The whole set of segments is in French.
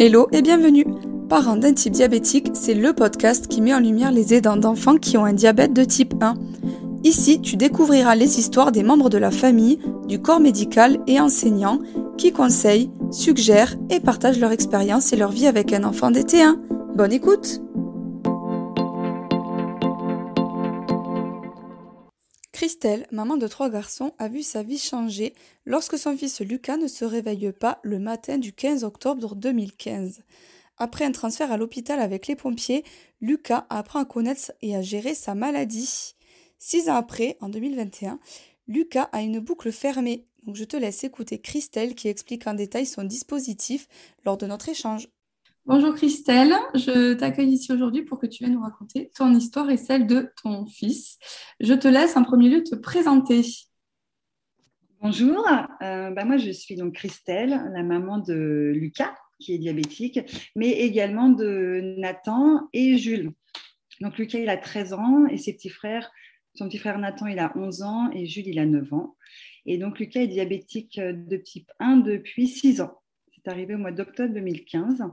Hello et bienvenue Parents d'un type diabétique, c'est le podcast qui met en lumière les aidants d'enfants qui ont un diabète de type 1. Ici, tu découvriras les histoires des membres de la famille, du corps médical et enseignants qui conseillent, suggèrent et partagent leur expérience et leur vie avec un enfant DT1. Bonne écoute Christelle, maman de trois garçons, a vu sa vie changer lorsque son fils Lucas ne se réveille pas le matin du 15 octobre 2015. Après un transfert à l'hôpital avec les pompiers, Lucas apprend à connaître et à gérer sa maladie. Six ans après, en 2021, Lucas a une boucle fermée. Je te laisse écouter Christelle qui explique en détail son dispositif lors de notre échange. Bonjour Christelle, je t'accueille ici aujourd'hui pour que tu viennes nous raconter ton histoire et celle de ton fils. Je te laisse en premier lieu te présenter. Bonjour, euh, bah moi je suis donc Christelle, la maman de Lucas qui est diabétique, mais également de Nathan et Jules. Donc Lucas il a 13 ans et ses petits frères, son petit frère Nathan il a 11 ans et Jules il a 9 ans. Et donc Lucas est diabétique de type 1 depuis 6 ans. C'est arrivé au mois d'octobre 2015.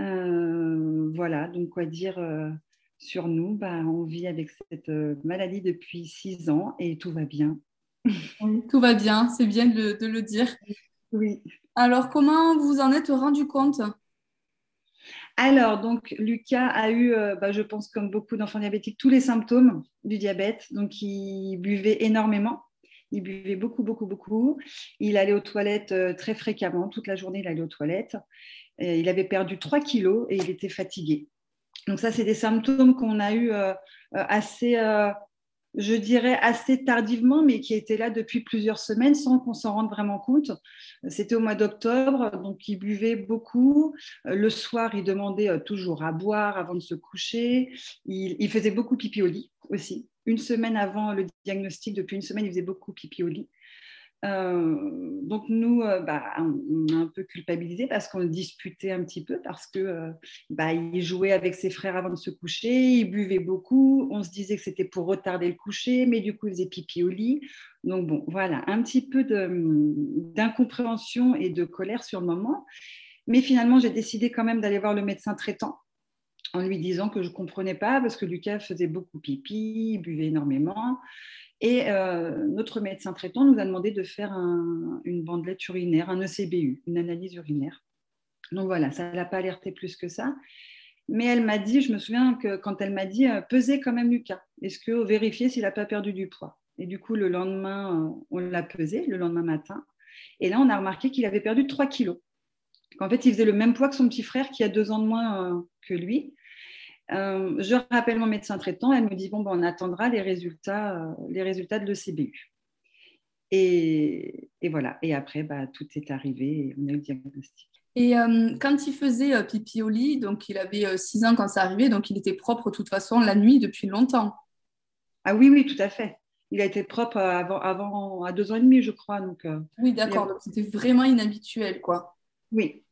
Euh, voilà, donc quoi dire euh, sur nous? Bah, On vit avec cette euh, maladie depuis six ans et tout va bien. tout va bien, c'est bien de, le dire. Oui. Alors, comment vous en êtes rendu compte? Alors, donc, Lucas a eu, bah, je pense, comme beaucoup d'enfants diabétiques, tous les symptômes du diabète. Donc, il buvait énormément. Il buvait beaucoup, beaucoup, beaucoup. Il allait aux toilettes très fréquemment. Toute la journée, il allait aux toilettes il avait perdu 3 kilos et il était fatigué. Donc ça, c'est des symptômes qu'on a eu euh, euh, assez, euh, je dirais, assez tardivement, mais qui étaient là depuis plusieurs semaines sans qu'on s'en rende vraiment compte. C'était au mois d'octobre, donc il buvait beaucoup. Le soir, il demandait toujours à boire avant de se coucher. Il, il faisait beaucoup pipi au lit aussi. Une semaine avant le diagnostic, depuis une semaine, il faisait beaucoup pipi au lit. Euh, donc nous, euh, bah, on a un peu culpabilisé parce qu'on le disputait un petit peu, parce que euh, bah, il jouait avec ses frères avant de se coucher, il buvait beaucoup, on se disait que c'était pour retarder le coucher, mais du coup il faisait pipi au lit. Donc bon, voilà, un petit peu d'incompréhension et de colère sur le moment. Mais finalement, j'ai décidé quand même d'aller voir le médecin traitant en lui disant que je ne comprenais pas parce que Lucas faisait beaucoup pipi, il buvait énormément. Et euh, notre médecin traitant nous a demandé de faire une bandelette urinaire, un ECBU, une analyse urinaire. Donc voilà, ça ne l'a pas alerté plus que ça. Mais elle m'a dit, je me souviens que quand elle m'a dit, euh, pesez quand même Lucas. Est-ce que vérifier s'il n'a pas perdu du poids? Et du coup, le lendemain, euh, on l'a pesé, le lendemain matin. Et là, on a remarqué qu'il avait perdu 3 kilos. En fait, il faisait le même poids que son petit frère qui a deux ans de moins que lui. Euh, je rappelle mon médecin traitant, elle me dit bon, ben, on attendra les résultats, euh, les résultats de l'ECBU. Et, et, voilà. Et après, bah, tout est arrivé et on a eu le diagnostic. Et euh, quand il faisait pipi au lit, donc il avait 6 ans quand ça arrivait, donc il était propre de toute façon la nuit depuis longtemps. Ah oui, oui, tout à fait. Il a été propre avant, avant à deux ans et demi, je crois. Donc, oui, d'accord. Donc c'était vraiment inhabituel, quoi. Oui,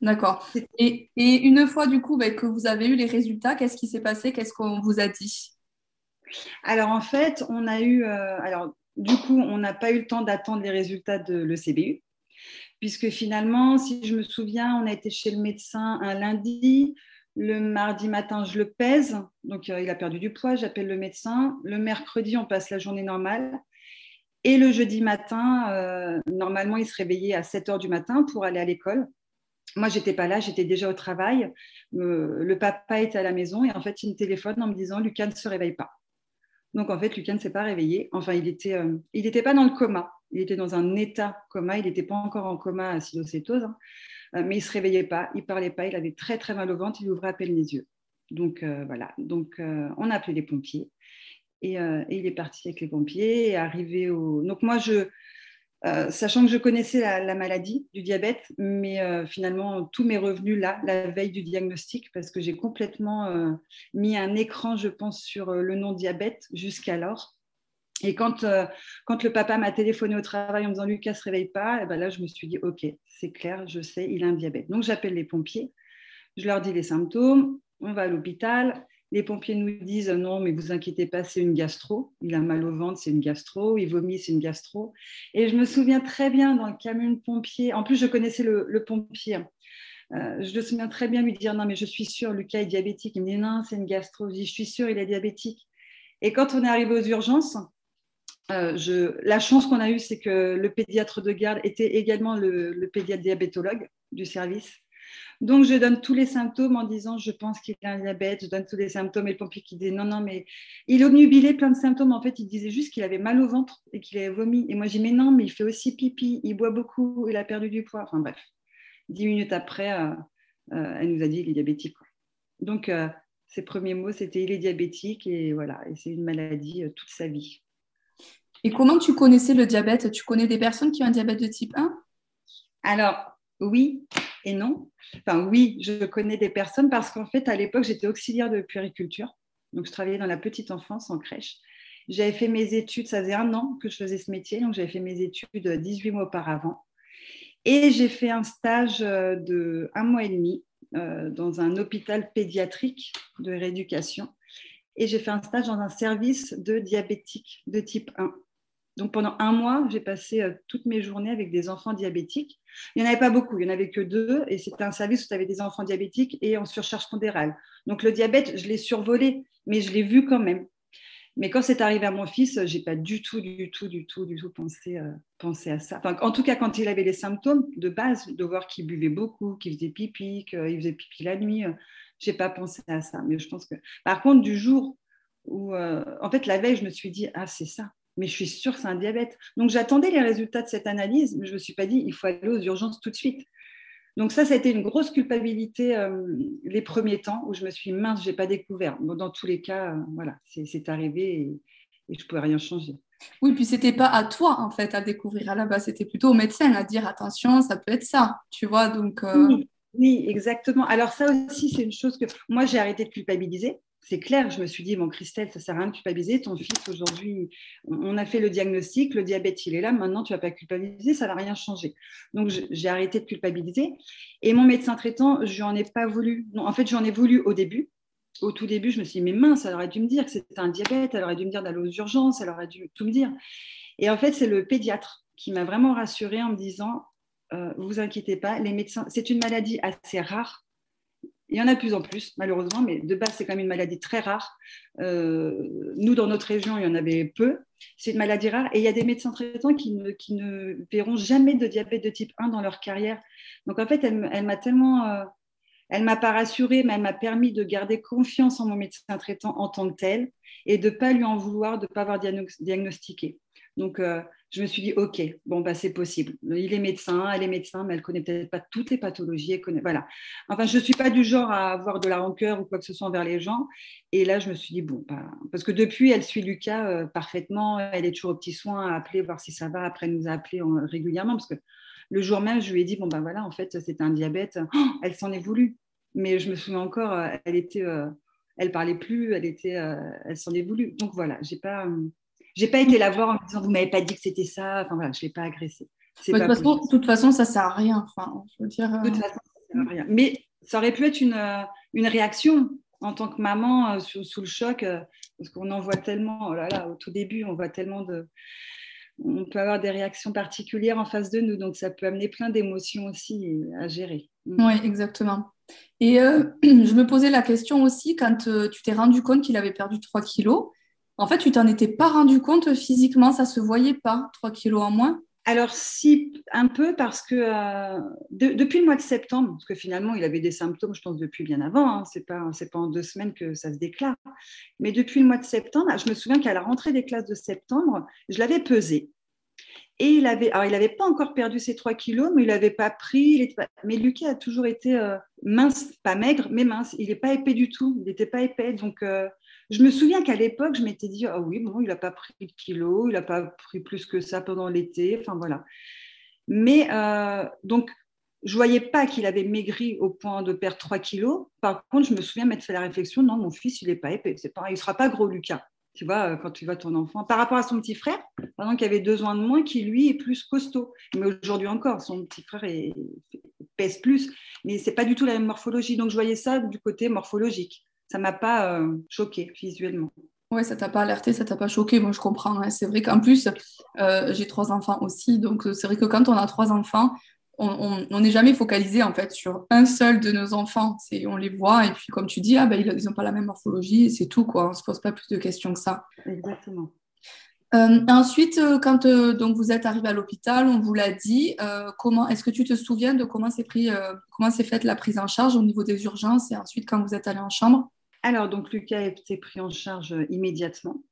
D'accord. Et, une fois du coup bah, que vous avez eu les résultats, qu'est-ce qui s'est passé? Qu'est-ce qu'on vous a dit? Alors en fait, on a eu, euh, alors du coup, on n'a pas eu le temps d'attendre les résultats de l'ECBU, puisque finalement, si je me souviens, on a été chez le médecin un lundi. Le mardi matin, je le pèse, donc euh, il a perdu du poids, j'appelle le médecin. Le mercredi, on passe la journée normale. Et le jeudi matin, euh, normalement, il se réveillait à 7 heures du matin pour aller à l'école moi, j'étais pas là, j'étais déjà au travail. le papa était à la maison et en fait, il me téléphone en me disant Lucas ne se réveille pas. Donc en fait, Lucas ne s'est pas réveillé. Enfin, il était, euh, il n'était pas dans le coma. Il était dans un état coma. Il n'était pas encore en coma acidocétose, hein. euh, mais il se réveillait pas. Il parlait pas. Il avait très très mal au ventre. Il ouvrait à peine les yeux. Donc euh, voilà. Donc on a appelé les pompiers et, et, il est parti avec les pompiers et arrivé au. Donc moi je euh, sachant que je connaissais la, maladie du diabète, mais euh, finalement, tout m'est revenu là, la veille du diagnostic, parce que j'ai complètement euh, mis un écran, je pense, sur le nom diabète jusqu'alors. Et quand, quand le papa m'a téléphoné au travail en me disant Lucas se réveille pas, et eh ben là, je me suis dit Ok, c'est clair, je sais, il a un diabète. Donc, j'appelle les pompiers, je leur dis les symptômes, on va à l'hôpital. Les pompiers nous disent non, mais vous inquiétez pas, c'est une gastro. Il a mal au ventre, c'est une gastro. Il vomit, c'est une gastro. Et je me souviens très bien dans le camion de pompiers. En plus, je connaissais le, pompier. Euh, je me souviens très bien lui dire non, mais je suis sûre, Lucas est diabétique. Il me dit non, c'est une gastro. Je dis je suis sûre, il est diabétique. Et quand on est arrivé aux urgences, euh, la chance qu'on a eue, c'est que le pédiatre de garde était également le, le, pédiatre diabétologue du service. Donc, je donne tous les symptômes en disant je pense qu'il a un diabète, je donne tous les symptômes. Et le pompier qui dit non, non, mais il obnubilait plein de symptômes. En fait, il disait juste qu'il avait mal au ventre et qu'il avait vomi. Et moi, j'ai dit mais non, mais il fait aussi pipi, il boit beaucoup, il a perdu du poids. Enfin, bref. Dix minutes après, euh, euh, elle nous a dit qu'il est diabétique. Donc, euh, ses premiers mots, c'était il est diabétique et voilà, et c'est une maladie toute sa vie. Et comment tu connaissais le diabète? Tu connais des personnes qui ont un diabète de type 1 Alors, oui et non. Enfin, oui, je connais des personnes parce qu'en fait, à l'époque, j'étais auxiliaire de puériculture. Donc, je travaillais dans la petite enfance en crèche. J'avais fait mes études, ça faisait un an que je faisais ce métier, donc j'avais fait mes études 18 mois auparavant. Et j'ai fait un stage euh, de un mois et demi euh, dans un hôpital pédiatrique de rééducation. Et j'ai fait un stage dans un service de diabétiques de type 1. Donc pendant un mois, j'ai passé euh, toutes mes journées avec des enfants diabétiques. Il n'y en avait pas beaucoup, il n'y en avait que deux, et c'était un service où tu avais des enfants diabétiques et en surcharge pondérale. Donc le diabète, je l'ai survolé, mais je l'ai vu quand même. Mais quand c'est arrivé à mon fils, j'ai pas du tout, du tout, du tout, du tout pensé, euh, à ça. en tout cas, quand il avait les symptômes de base, de voir qu'il buvait beaucoup, qu'il faisait pipi, qu'il faisait pipi la nuit, je euh, j'ai pas pensé à ça. Mais je pense que, par contre, du jour où, en fait, la veille, je me suis dit, ah, c'est ça mais je suis sûre que c'est un diabète. Donc j'attendais les résultats de cette analyse, mais je ne me suis pas dit, il faut aller aux urgences tout de suite. Donc ça, ça a été une grosse culpabilité euh, les premiers temps où je me suis mince, je n'ai pas découvert. Bon, dans tous les cas, euh, voilà, c'est arrivé et, je ne pouvais rien changer. Oui, puis c'était pas à toi en fait à découvrir à la base, c'était plutôt au médecin à dire attention, ça peut être ça, tu vois. Donc euh, oui, oui, exactement. Alors ça aussi, c'est une chose que moi j'ai arrêté de culpabiliser c'est clair, je me suis dit, bon, Christelle, ça sert à rien de culpabiliser. Ton fils, aujourd'hui, on a fait le diagnostic, le diabète, il est là. Maintenant, tu vas pas culpabiliser, ça va rien changer. Donc, j'ai arrêté de culpabiliser. Et mon médecin traitant, je n'en ai pas voulu. Non, en fait, j'en ai voulu au début. Au tout début, je me suis dit, mais mince, elle aurait dû me dire que c'était un diabète, elle aurait dû me dire d'aller aux urgences, elle aurait dû tout me dire. Et en fait, c'est le pédiatre qui m'a vraiment rassurée en me disant, euh, vous inquiétez pas, les médecins, c'est une maladie assez rare il y en a de plus en plus, malheureusement, mais de base, c'est quand même une maladie très rare. Euh, nous, dans notre région, il y en avait peu. C'est une maladie rare et il y a des médecins traitants qui ne, verront jamais de diabète de type 1 dans leur carrière. Donc, en fait, elle, elle m'a tellement. Euh, elle m'a pas rassurée, mais elle m'a permis de garder confiance en mon médecin traitant en tant que tel et de ne pas lui en vouloir de ne pas avoir diagnostiqué. Donc, euh, je me suis dit, OK, bon, bah, c'est possible. Il est médecin, elle est médecin, mais elle connaît peut-être pas toutes les pathologies. Connaît, voilà. Enfin, je ne suis pas du genre à avoir de la rancœur ou quoi que ce soit envers les gens. Et là, je me suis dit, bon, bah, parce que depuis, elle suit Lucas euh, parfaitement. Elle est toujours aux petits soins à appeler, voir si ça va. Après, elle nous a appelé régulièrement parce que le jour même, je lui ai dit, bon, ben voilà, en fait, c'est un diabète. Oh, elle s'en est voulu. Mais je me souviens encore, euh, elle était, euh, elle parlait plus, elle était, elle s'en est voulu. Donc voilà, j'ai pas j'ai pas été la voir en me disant vous m'avez pas dit que c'était ça. Enfin voilà, je l'ai pas agressé. de, toute façon, toute façon, ça sert à rien. Enfin, je veux dire, De toute euh, façon, ça sert à rien. Mais ça aurait pu être une, euh, une réaction en tant que maman euh, sous, sous, le choc, parce qu'on en voit tellement. Oh là là, au tout début, on voit tellement de. On peut avoir des réactions particulières en face de nous, donc ça peut amener plein d'émotions aussi à gérer. Mm. Oui, exactement. Et je me posais la question aussi quand tu t'es rendu compte qu'il avait perdu 3 kilos. En fait, tu t'en étais pas rendu compte physiquement, ça se voyait pas, 3 kilos en moins? Alors si, un peu parce que euh, depuis le mois de septembre, parce que finalement il avait des symptômes, je pense depuis bien avant, hein, c'est pas pas en deux semaines que ça se déclare, mais depuis le mois de septembre, je me souviens qu'à la rentrée des classes de septembre, je l'avais pesé et il avait, alors il n'avait pas encore perdu ses 3 kilos, mais il n'avait pas pris. Mais Lucas a toujours été euh, mince, pas maigre, mais mince. Il n'est pas épais du tout. Il n'était pas épais. Donc, euh, je me souviens qu'à l'époque, je m'étais dit, ah oui, bon, il n'a pas pris de kilos, il n'a pas pris plus que ça pendant l'été, enfin voilà. Mais euh, donc, je voyais pas qu'il avait maigri au point de perdre 3 kilos. Par contre, je me souviens m'être fait la réflexion, non, mon fils, il n'est pas épais. C'est pas, il ne sera pas gros, Lucas. Tu vois, euh, quand tu vois ton enfant. Par rapport à son petit frère, pendant qu'il avait deux ans de moins, qui lui est plus costaud. Mais aujourd'hui encore, son petit frère pèse plus. Mais c'est pas du tout la même morphologie. Donc, je voyais ça du côté morphologique ça m'a pas euh, choqué visuellement. Ouais, ça t'a pas alerté, ça t'a pas choqué. Moi, je comprends. Hein. C'est vrai qu'en plus, euh, j'ai trois enfants aussi. Donc, c'est vrai que quand on a trois enfants, on n'est jamais focalisé en fait sur un seul de nos enfants. C'est, on les voit et puis comme tu dis, ah, ben, ils n'ont pas la même morphologie, c'est tout quoi. On ne se pose pas plus de questions que ça. Exactement. Euh, ensuite, euh, quand euh, donc vous êtes arrivé à l'hôpital, on vous l'a dit. comment est-ce que tu te souviens de comment s'est pris, comment s'est faite la prise en charge au niveau des urgences et ensuite quand vous êtes allé en chambre? Alors donc Lucas a été pris en charge immédiatement.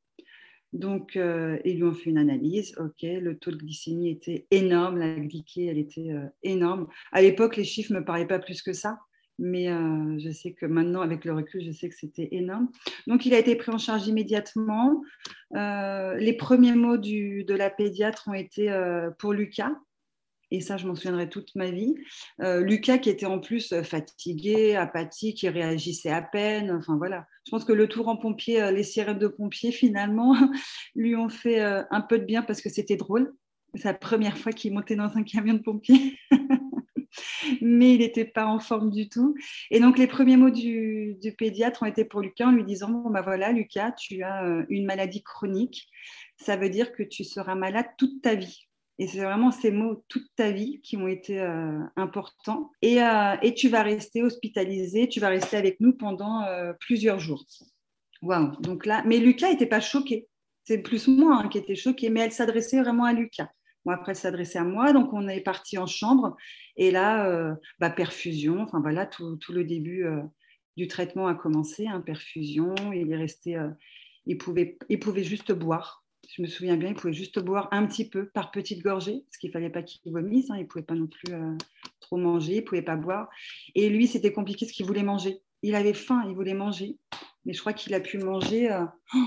Donc ils lui ont fait une analyse. Ok, le taux de glycémie était énorme, la glyquée elle était énorme. À l'époque, les chiffres me parlaient pas plus que ça mais euh, je sais que maintenant, avec le recul, je sais que c'était énorme. Donc, il a été pris en charge immédiatement. Euh, les premiers mots de la pédiatre ont été euh, pour Lucas, et ça, je m'en souviendrai toute ma vie. Lucas, qui était en plus fatigué, apathique, il réagissait à peine. Enfin, voilà. Je pense que le tour en pompier, les sirènes de pompiers, finalement, lui ont fait un peu de bien parce que c'était drôle. C'est la première fois qu'il montait dans un camion de pompiers. mais il n'était pas en forme du tout. Et donc, les premiers mots du, pédiatre ont été pour Lucas en lui disant Bon, ben voilà, Lucas, tu as euh, une maladie chronique. Ça veut dire que tu seras malade toute ta vie. Et c'est vraiment ces mots toute ta vie qui ont été euh, importants. Et, euh, et, tu vas rester hospitalisé, tu vas rester avec nous pendant plusieurs jours. Waouh Donc là, mais Lucas n'était pas choqué. C'est plus moi hein, qui était choquée, mais elle s'adressait vraiment à Lucas. Bon, après, s'adresser à moi. Donc, on est parti en chambre. Et là, euh, bah, perfusion. Enfin, voilà, tout, le début euh, du traitement a commencé. Hein, perfusion. Il est resté. Euh, il, pouvait, il pouvait juste boire. Je me souviens bien, il pouvait juste boire un petit peu par petite gorgée, parce qu'il ne fallait pas qu'il vomisse. Hein, il ne pouvait pas non plus trop manger. Il ne pouvait pas boire. Et lui, c'était compliqué parce qu'il voulait manger. Il avait faim, il voulait manger. Mais je crois qu'il a pu manger. Oh,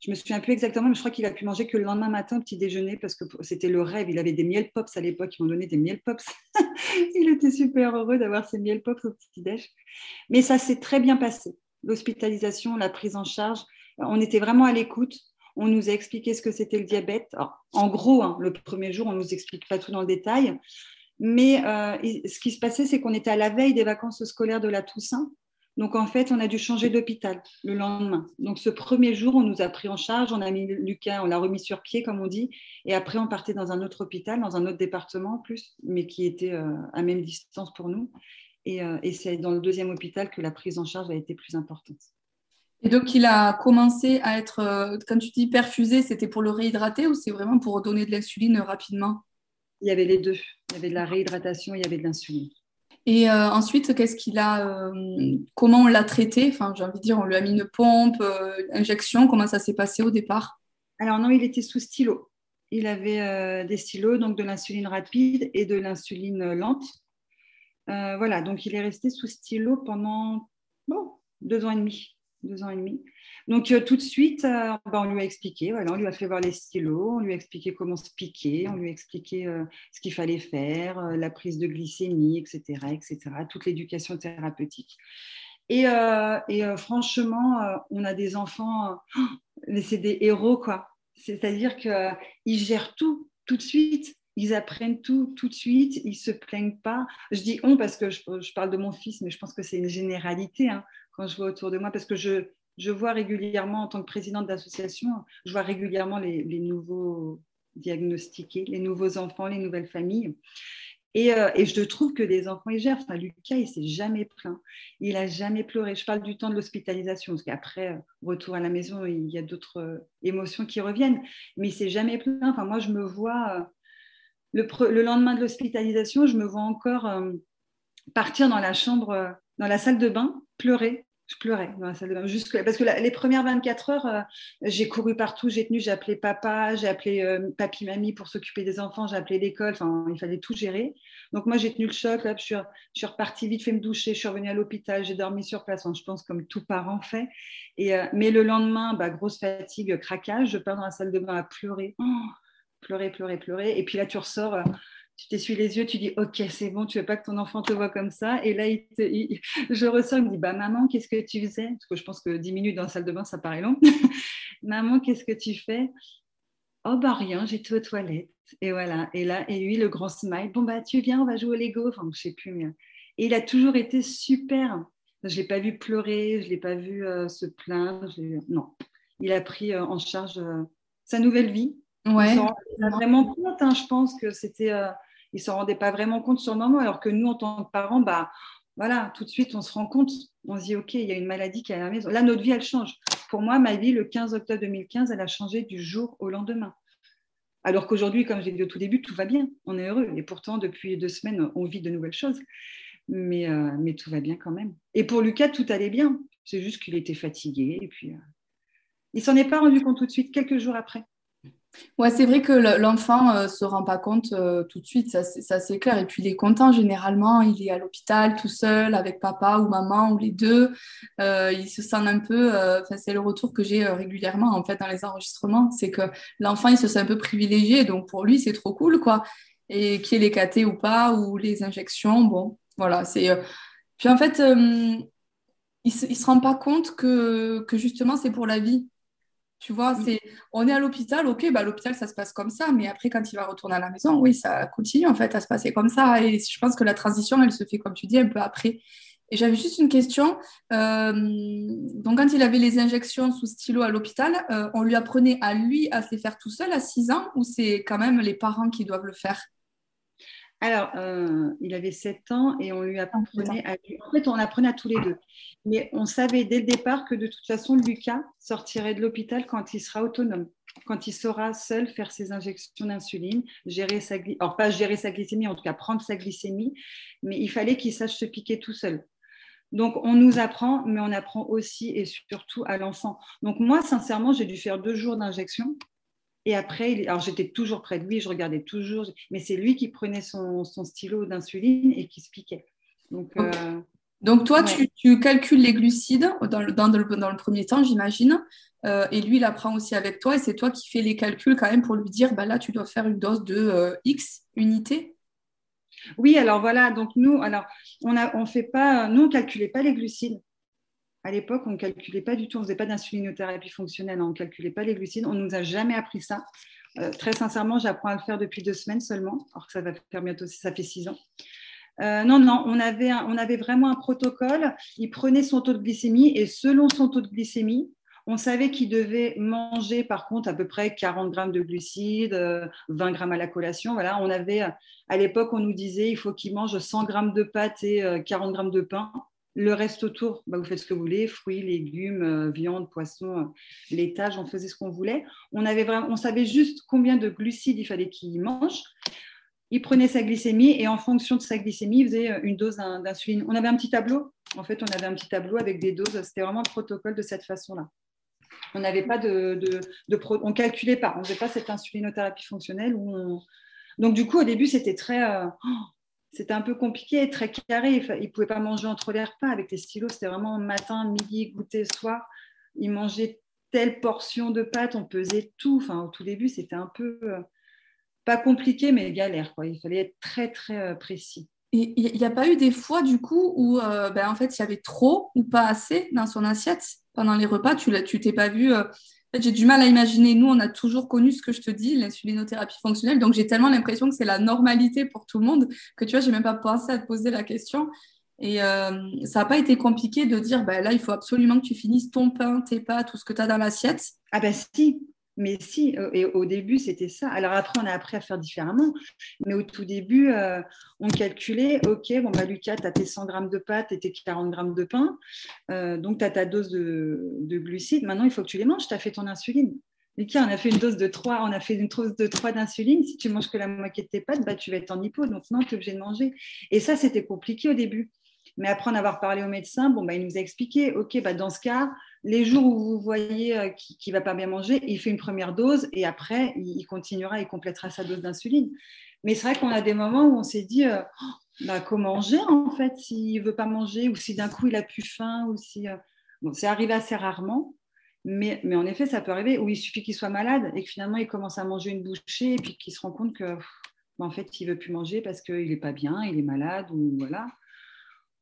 je me souviens plus exactement, mais je crois qu'il a pu manger que le lendemain matin, petit déjeuner, parce que c'était le rêve. Il avait des miel pops à l'époque, ils m'ont donné des miel pops. il était super heureux d'avoir ces miel pops au petit déj. Mais ça s'est très bien passé. L'hospitalisation, la prise en charge, on était vraiment à l'écoute. On nous a expliqué ce que c'était le diabète. en gros, hein, le premier jour, on ne nous explique pas tout dans le détail. Mais euh, ce qui se passait, c'est qu'on était à la veille des vacances scolaires de la Toussaint. Donc en fait, on a dû changer d'hôpital le lendemain. Donc ce premier jour, on nous a pris en charge, on a mis Lucas, on l'a remis sur pied, comme on dit, et après on partait dans un autre hôpital, dans un autre département en plus, mais qui était euh, à même distance pour nous. Euh, et, c'est dans le deuxième hôpital que la prise en charge a été plus importante. Et donc il a commencé à être, euh, quand tu dis perfusé, c'était pour le réhydrater ou c'est vraiment pour donner de l'insuline rapidement? Il y avait les deux. Il y avait de la réhydratation, il y avait de l'insuline. Et euh, ensuite, qu'est-ce qu'il a, euh, comment on l'a traité? Enfin, j'ai envie de dire, on lui a mis une pompe, euh, injection. Comment ça s'est passé au départ? Alors non, il était sous stylo. Il avait des stylos, donc de l'insuline rapide et de l'insuline lente. voilà, donc il est resté sous stylo pendant bon, deux ans et demi. Deux ans et demi. Donc tout de suite, bah, on lui a expliqué, voilà, on lui a fait voir les stylos, on lui a expliqué comment se piquer, on lui a expliqué ce qu'il fallait faire, la prise de glycémie, etc., etc., toute l'éducation thérapeutique. Et, franchement, on a des enfants, mais c'est des héros, quoi. C'est-à-dire qu'ils gèrent tout, tout de suite. Ils apprennent tout tout de suite, ils se plaignent pas. Je dis on parce que je, parle de mon fils, mais je pense que c'est une généralité hein, quand je vois autour de moi, parce que je, je vois régulièrement, en tant que présidente d'association, je vois régulièrement les, nouveaux diagnostiqués, les nouveaux enfants, les nouvelles familles. Et, euh, je trouve que des enfants, ils gèrent. Enfin, Lucas, il s'est jamais plaint. Il a jamais pleuré. Je parle du temps de l'hospitalisation, parce qu'après, euh, retour à la maison, il y a d'autres euh, émotions qui reviennent. Mais il s'est jamais plaint. Enfin, moi, je me vois, le, le, lendemain de l'hospitalisation, je me vois encore partir dans la chambre, dans la salle de bain, pleurer je pleurais dans la salle de bain. parce que les premières 24 heures, euh, j'ai couru partout, j'ai tenu, appelé papa, j'ai appelé euh, papy, mamie pour s'occuper des enfants, j'ai appelé l'école, il fallait tout gérer. Donc moi, j'ai tenu le choc, je, suis, repartie vite, fait me doucher, je suis revenue à l'hôpital, j'ai dormi sur place, je pense comme tout parent fait. Et, euh, mais le lendemain, bah, grosse fatigue, craquage, je pars dans la salle de bain à pleurer, oh, pleurer, pleurer, pleurer. Et puis là, tu ressors tu t'essuies les yeux, tu dis ok c'est bon, tu veux pas que ton enfant te voit comme ça. Et là, je ressors, il me dit bah maman, qu'est-ce que tu faisais Parce que je pense que 10 minutes dans la salle de bain, ça paraît long. maman, qu'est-ce que tu fais? Oh bah rien, j'étais aux toilettes. Et voilà. Et là, et lui, le grand smile. Bon bah tu viens, on va jouer au Lego. Enfin, je sais plus. Mais... Et il a toujours été super. Je l'ai pas vu pleurer, je l'ai pas vu euh, se plaindre. Non, il a pris euh, en charge euh, sa nouvelle vie. Ouais. Il a vraiment compte. Hein, je pense que c'était ne s'en rendaient pas vraiment compte sur le moment, alors que nous, en tant que parents, bah, voilà, tout de suite, on se rend compte, on se dit, OK, il y a une maladie qui est à la maison. Là, notre vie, elle change. Pour moi, ma vie, le 15 octobre 2015, elle a changé du jour au lendemain. Alors qu'aujourd'hui, comme j'ai dit au tout début, tout va bien, on est heureux. Et pourtant, depuis deux semaines, on vit de nouvelles choses. Mais, euh, tout va bien quand même. Et pour Lucas, tout allait bien. C'est juste qu'il était fatigué. Et puis, euh, il s'en est pas rendu compte tout de suite, quelques jours après. Ouais, c'est vrai que l'enfant ne euh, se rend pas compte euh, tout de suite, ça c'est clair. Et puis il est content généralement, il est à l'hôpital tout seul avec papa ou maman ou les deux. Euh, il se sent un peu, c'est le retour que j'ai régulièrement en fait dans les enregistrements, c'est que l'enfant il se sent un peu privilégié, donc pour lui c'est trop cool quoi. Et qu'il les cathés ou pas, ou les injections, bon, voilà. c'est Puis en fait, il ne se, se rend pas compte que, que justement c'est pour la vie. Tu vois, c'est on est à l'hôpital, ok, bah, l'hôpital ça se passe comme ça, mais après quand il va retourner à la maison, oui, ça continue en fait à se passer comme ça. Et je pense que la transition, elle se fait comme tu dis un peu après. Et j'avais juste une question. Euh, donc quand il avait les injections sous stylo à l'hôpital, euh, on lui apprenait à lui à se les faire tout seul à 6 ans ou c'est quand même les parents qui doivent le faire? Alors, euh, il avait 7 ans et on lui apprenait à En fait, on apprenait à tous les deux. Mais on savait dès le départ que de toute façon, Lucas sortirait de l'hôpital quand il sera autonome, quand il saura seul faire ses injections d'insuline, gérer sa glycémie, alors pas gérer sa glycémie, en tout cas prendre sa glycémie, mais il fallait qu'il sache se piquer tout seul. Donc, on nous apprend, mais on apprend aussi et surtout à l'enfant. Donc, moi, sincèrement, j'ai dû faire deux jours d'injection et après, alors j'étais toujours près de lui, je regardais toujours, mais c'est lui qui prenait son, stylo d'insuline et qui se piquait. Donc, Donc euh, toi, tu, calcules les glucides dans le, dans le, premier temps, j'imagine. Euh, et lui, il apprend aussi avec toi. Et c'est toi qui fais les calculs quand même pour lui dire, bah là, tu dois faire une dose de euh, X unités. Oui, alors voilà. Donc nous, alors on a, on fait pas, nous on calculait pas les glucides à l'époque, on ne calculait pas du tout, on ne faisait pas d'insulinothérapie fonctionnelle, on ne calculait pas les glucides, on ne nous a jamais appris ça. Euh, très sincèrement, j'apprends à le faire depuis deux semaines seulement, alors que ça va faire bientôt, ça fait six ans. Euh, non, non, on avait, on avait vraiment un protocole. Il prenait son taux de glycémie et selon son taux de glycémie, on savait qu'il devait manger par contre à peu près 40 grammes de glucides, 20 euh, grammes à la collation. Voilà, on avait à l'époque, on nous disait il faut qu'il mange 100 grammes de pâtes et 40 grammes de pain. Le reste autour, bah, vous faites ce que vous voulez, fruits, légumes, euh, viande, poisson, euh, laitage, on faisait ce qu'on voulait. On, avait vraiment, on savait juste combien de glucides il fallait qu'il mange. Il prenait sa glycémie et en fonction de sa glycémie, il faisait euh, une dose d'insuline. On avait un petit tableau. En fait, on avait un petit tableau avec des doses. C'était vraiment le protocole de cette façon-là. On n'avait pas de, on calculait pas. On faisait pas cette insulinothérapie fonctionnelle Donc du coup, au début, c'était très, c'était un peu compliqué, très carré. Il ne pouvait pas manger entre les repas avec les stylos. C'était vraiment matin, midi, goûter, soir. Il mangeait telle portion de pâtes, on pesait tout. Enfin, au tout début, c'était un peu euh, pas compliqué, mais galère. Quoi. Il fallait être très, très euh, précis. Il n'y a pas eu des fois, du coup, où euh, ben, en fait, il y avait trop ou pas assez dans son assiette pendant les repas? Tu t'es pas vu j'ai du mal à imaginer. Nous, on a toujours connu ce que je te dis, l'insulinothérapie fonctionnelle. Donc, j'ai tellement l'impression que c'est la normalité pour tout le monde que tu vois, j'ai même pas pensé à te poser la question. Et euh, ça n'a pas été compliqué de dire, bah, là, il faut absolument que tu finisses ton pain, tes pâtes, tout ce que tu as dans l'assiette. Ah ben si, mais si, euh, et au début, c'était ça. Alors après, on a appris à faire différemment. Mais au tout début, euh, on calculait, OK, bon, bah, Lucas, tu as tes 100 grammes de pâtes et tes 40 grammes de pain. Euh, donc, tu as ta dose de, glucides. Maintenant, il faut que tu les manges. Tu as fait ton insuline. Lucas, on a fait une dose de 3, on a fait une dose de 3 d'insuline. Si tu manges que la moitié de tes pâtes, bah, tu vas être en hypo. Donc, non, tu es obligé de manger. Et ça, c'était compliqué au début. Mais après en avoir parlé au médecin, bon, bah, il nous a expliqué, OK, bah, dans ce cas, les jours où vous voyez euh, qu'il ne va pas bien manger, il fait une première dose et après, il, continuera, il complétera sa dose d'insuline. Mais c'est vrai qu'on a des moments où on s'est dit, euh, oh, bah, comment manger en fait s'il ne veut pas manger ou si d'un coup il a plus faim ou si... Euh, bon, c'est arrivé assez rarement. Mais, mais, en effet, ça peut arriver où il suffit qu'il soit malade et que finalement il commence à manger une bouchée et puis qu'il se rend compte que bah, en fait il veut plus manger parce qu'il n'est pas bien, il est malade ou voilà.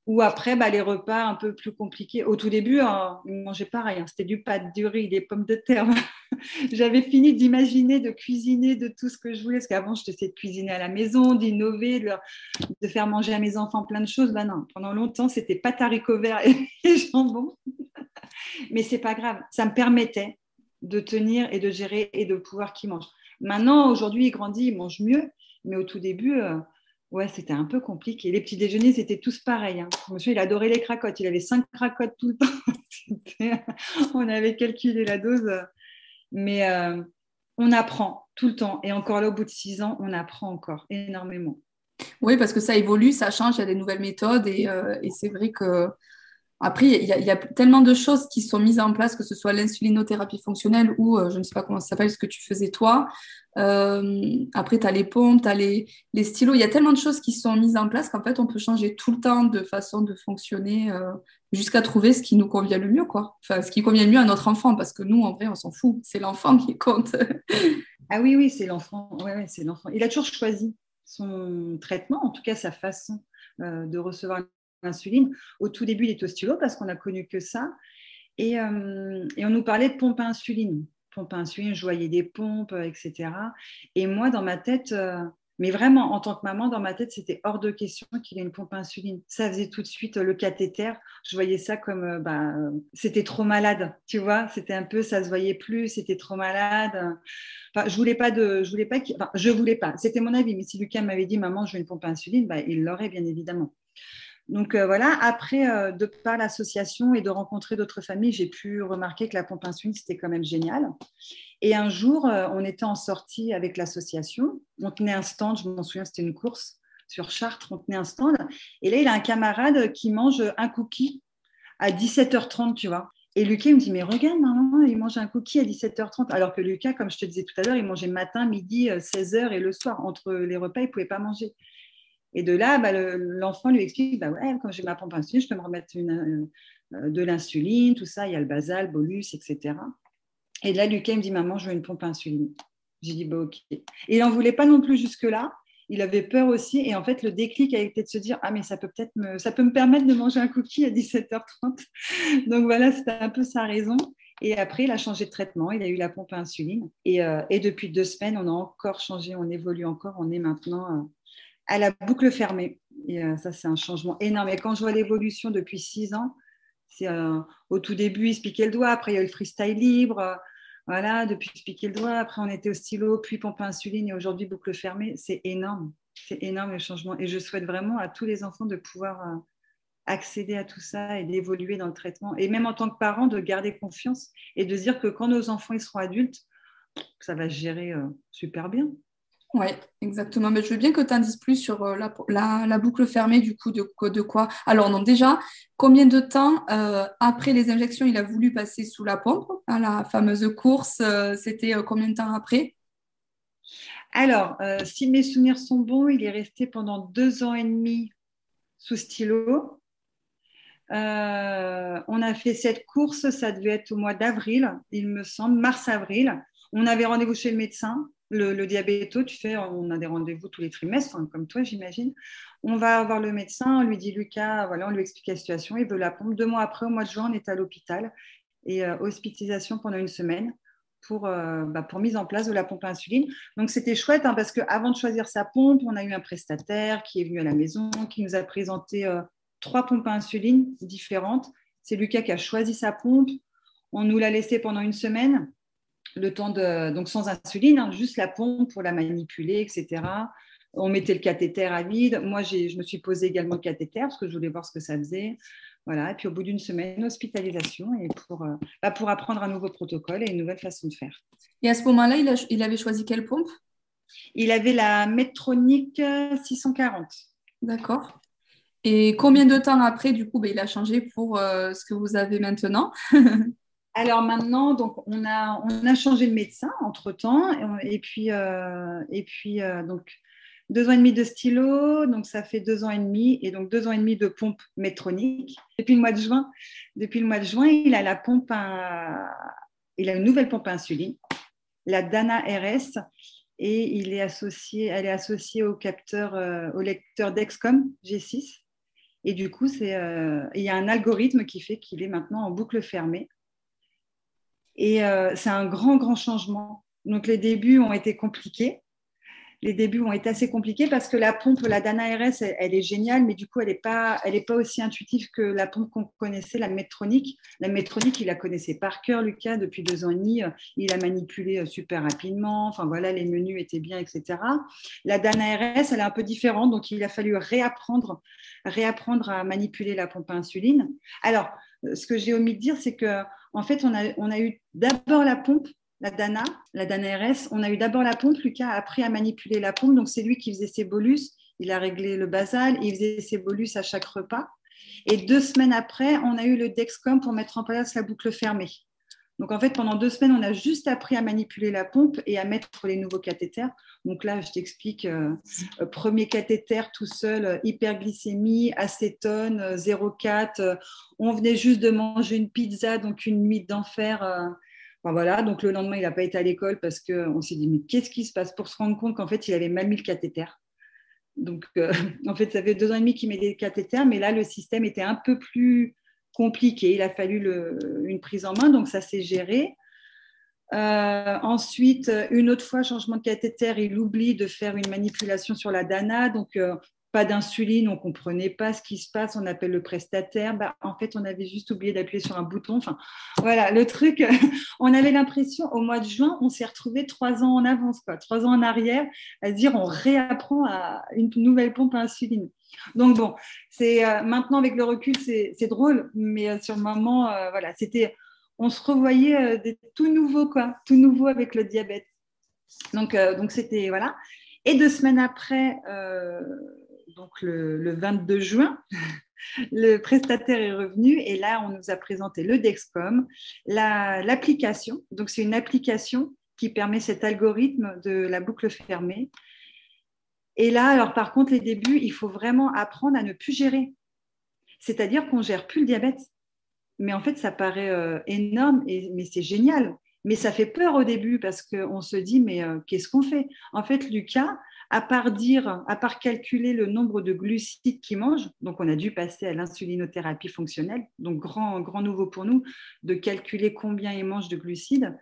Ou après, bah, les repas un peu plus compliqués. Au tout début, hein, ils ne mangeaient pas rien. C'était du pâte, du riz, des pommes de terre. J'avais fini d'imaginer, de cuisiner de tout ce que je voulais. Parce qu'avant, je essayais de cuisiner à la maison, d'innover, de, faire manger à mes enfants plein de choses. Bah non, pendant longtemps, c'était pâte haricots verts et, jambon. Mais c'est pas grave. Ça me permettait de tenir et de gérer et de pouvoir qu'ils mangent. Maintenant, aujourd'hui, il grandit, il mange mieux. Mais au tout début, euh, Ouais, c'était un peu compliqué. Les petits déjeuners, c'était tous pareils. Hein. Monsieur, il adorait les cracottes. Il avait cinq cracottes tout le temps. on avait calculé la dose. Mais euh, on apprend tout le temps. Et encore là, au bout de six ans, on apprend encore énormément. Oui, parce que ça évolue, ça change, il y a des nouvelles méthodes. Et, euh, et c'est vrai que après, il y, a tellement de choses qui sont mises en place, que ce soit l'insulinothérapie fonctionnelle ou euh, je ne sais pas comment ça s'appelle, ce que tu faisais toi. Euh, après, tu as les pompes, tu as les, stylos. Il y a tellement de choses qui sont mises en place qu'en fait, on peut changer tout le temps de façon de fonctionner euh, jusqu'à trouver ce qui nous convient le mieux, quoi. Enfin, ce qui convient le mieux à notre enfant, parce que nous, en vrai, on s'en fout. C'est l'enfant qui compte. ah oui, oui, c'est l'enfant. Ouais, c'est l'enfant. Il a toujours choisi son traitement, en tout cas sa façon de recevoir insuline. Au tout début, au stylo parce qu'on n'a connu que ça. Euh, et, on nous parlait de pompe à insuline. Pompe à insuline, je voyais des pompes, euh, etc. Et moi, dans ma tête, euh, mais vraiment, en tant que maman, dans ma tête, c'était hors de question qu'il ait une pompe à insuline. Ça faisait tout de suite le cathéter. Je voyais ça comme, bah, c'était trop malade, tu vois. C'était un peu, ça se voyait plus, c'était trop malade. Enfin, je voulais pas de, je voulais pas, enfin, je voulais pas. C'était mon avis. Mais si Lucas m'avait dit, maman, je veux une pompe à insuline, bah, il l'aurait bien évidemment. Donc euh, voilà, après, euh, de par l'association et de rencontrer d'autres familles, j'ai pu remarquer que la pompe insuline, c'était quand même génial. Et un jour, euh, on était en sortie avec l'association. On tenait un stand, je m'en souviens, c'était une course sur Chartres, on tenait un stand. Et là, il a un camarade qui mange un cookie à 17h30, tu vois. Et Lucas, il me dit, mais regarde, il mange un cookie à 17h30. Alors que Lucas, comme je te disais tout à l'heure, il mangeait matin, midi, 16h et le soir. Entre les repas, il ne pouvait pas manger. Et de là, bah, l'enfant lui explique bah quand j'ai ma pompe insuline, je peux me remettre une, euh, de l'insuline, tout ça, il y a le basal, bolus, etc. Et là, Lucas me dit Maman, je veux une pompe insuline. J'ai dit bah, Ok. Et il n'en voulait pas non plus jusque-là. Il avait peur aussi. Et en fait, le déclic a été de se dire Ah, mais ça peut peut-être me, ça peut me permettre de manger un cookie à 17h30. Donc voilà, c'était un peu sa raison. Et après, il a changé de traitement. Il a eu la pompe insuline. Et, euh, et depuis deux semaines, on a encore changé, on évolue encore. On est maintenant. Euh, à la boucle fermée. Et euh, ça, c'est un changement énorme. Et quand je vois l'évolution depuis six ans, c'est euh, au tout début, il se piquait le doigt, après il y a eu le freestyle libre. Euh, voilà, depuis se piquer le doigt, après on était au stylo, puis pompe insuline et aujourd'hui boucle fermée. C'est énorme. C'est énorme le changement. Et je souhaite vraiment à tous les enfants de pouvoir accéder à tout ça et d'évoluer dans le traitement. Et même en tant que parent, de garder confiance et de dire que quand nos enfants ils seront adultes, ça va se gérer super bien. Oui, exactement. Mais je veux bien que tu en dises plus sur euh, la, boucle fermée, du coup, de, quoi. Alors, non, déjà, combien de temps euh, après les injections il a voulu passer sous la pompe à la fameuse course euh, C'était combien de temps après? Alors, si mes souvenirs sont bons, il est resté pendant deux ans et demi sous stylo. on a fait cette course, ça devait être au mois d'avril, il me semble, mars-avril. On avait rendez-vous chez le médecin le, le diabéto, tu fais, on a des rendez-vous tous les trimestres, hein, comme toi, j'imagine. On va voir le médecin, on lui dit Lucas, voilà, on lui explique la situation, il veut la pompe. Deux mois après, au mois de juin, on est à l'hôpital et euh, hospitalisation pendant une semaine pour, euh, bah, pour mise en place de la pompe à insuline. Donc c'était chouette hein, parce qu'avant de choisir sa pompe, on a eu un prestataire qui est venu à la maison, qui nous a présenté euh, trois pompes à insuline différentes. C'est Lucas qui a choisi sa pompe. On nous l'a laissé pendant une semaine le temps de. Donc sans insuline, hein, juste la pompe pour la manipuler, etc. On mettait le cathéter à vide. Moi, je me suis posé également le cathéter parce que je voulais voir ce que ça faisait. Voilà. Et puis au bout d'une semaine, hospitalisation et pour, euh, bah, pour apprendre un nouveau protocole et une nouvelle façon de faire. Et à ce moment-là, il, il avait choisi quelle pompe? Il avait la Medtronic 640. D'accord. Et combien de temps après, du coup, bah, il a changé pour euh, ce que vous avez maintenant? Alors maintenant, on a, changé de médecin entre temps, et, puis, euh, euh, donc deux ans et demi de stylo, donc ça fait deux ans et demi, et donc deux ans et demi de pompe métronique. Depuis le mois de juin, depuis le mois de juin, il a la pompe, il a une nouvelle pompe à insuline, la Dana RS, et il est associé, elle est associée au capteur, euh, au lecteur Dexcom G6. Et du coup, il y a un algorithme qui fait qu'il est maintenant en boucle fermée. Et euh, c'est un grand, grand changement. Donc les débuts ont été compliqués. les débuts ont été assez compliqués parce que la pompe, la Dana RS, elle, est géniale, mais du coup, elle n'est pas, elle pas aussi intuitive que la pompe qu'on connaissait, la Medtronic. La Medtronic, il la connaissait par cœur, Lucas, depuis deux ans et demi. Il a manipulé euh, super rapidement. Enfin, voilà, les menus étaient bien, etc. La Dana RS, elle est un peu différente, donc il a fallu réapprendre, réapprendre à manipuler la pompe à insuline. Alors, euh, ce que j'ai omis de dire, c'est que en fait, on a, eu d'abord la pompe la Dana, la Dana RS. On a eu d'abord la pompe. Lucas a appris à manipuler la pompe. Donc, c'est lui qui faisait ses bolus. Il a réglé le basal. Il faisait ses bolus à chaque repas. Et deux semaines après, on a eu le Dexcom pour mettre en place la boucle fermée. Donc, en fait, pendant deux semaines, on a juste appris à manipuler la pompe et à mettre les nouveaux cathéters. Donc là, je t'explique, euh, euh, premier cathéter tout seul, euh, hyperglycémie, acétone, 0,4. on venait juste de manger une pizza, donc une nuit d'enfer voilà, donc le lendemain, il n'a pas été à l'école parce qu'on s'est dit, mais qu'est-ce qui se passe pour se rendre compte qu'en fait, il avait mal mis le cathéter? Donc, en fait, ça fait deux ans et demi qu'il met des cathéters, mais là, le système était un peu plus compliqué. Il a fallu une prise en main, donc ça s'est géré. Euh, ensuite, une autre fois, changement de cathéter, il oublie de faire une manipulation sur la DANA. Donc, euh, d'insuline, on comprenait pas ce qui se passe, on appelle le prestataire. Bah, en fait, on avait juste oublié d'appuyer sur un bouton. Enfin, voilà, le truc, on avait l'impression, au mois de juin, on s'est retrouvé trois ans en avance, quoi, trois ans en arrière, à se dire on réapprend à une nouvelle pompe à insuline. Donc bon, c'est euh, maintenant avec le recul, c'est drôle, mais euh, sur le moment, euh, voilà, c'était, on se revoyait tout nouveau, quoi, tout nouveau avec le diabète. Donc, donc c'était voilà. Et deux semaines après, donc le, 22 juin, le prestataire est revenu et là, on nous a présenté le Dexcom, l'application. donc, c'est une application qui permet cet algorithme de la boucle fermée. Et là, alors par contre, les débuts, il faut vraiment apprendre à ne plus gérer. C'est-à-dire qu'on gère plus le diabète. Mais en fait, ça paraît euh, énorme, et, mais c'est génial. Mais ça fait peur au début parce qu'on se dit, mais euh, qu'est-ce qu'on fait? En fait, Lucas, à part dire, à part calculer le nombre de glucides qu'il mange, donc on a dû passer à l'insulinothérapie fonctionnelle, donc grand, nouveau pour nous, de calculer combien il mange de glucides.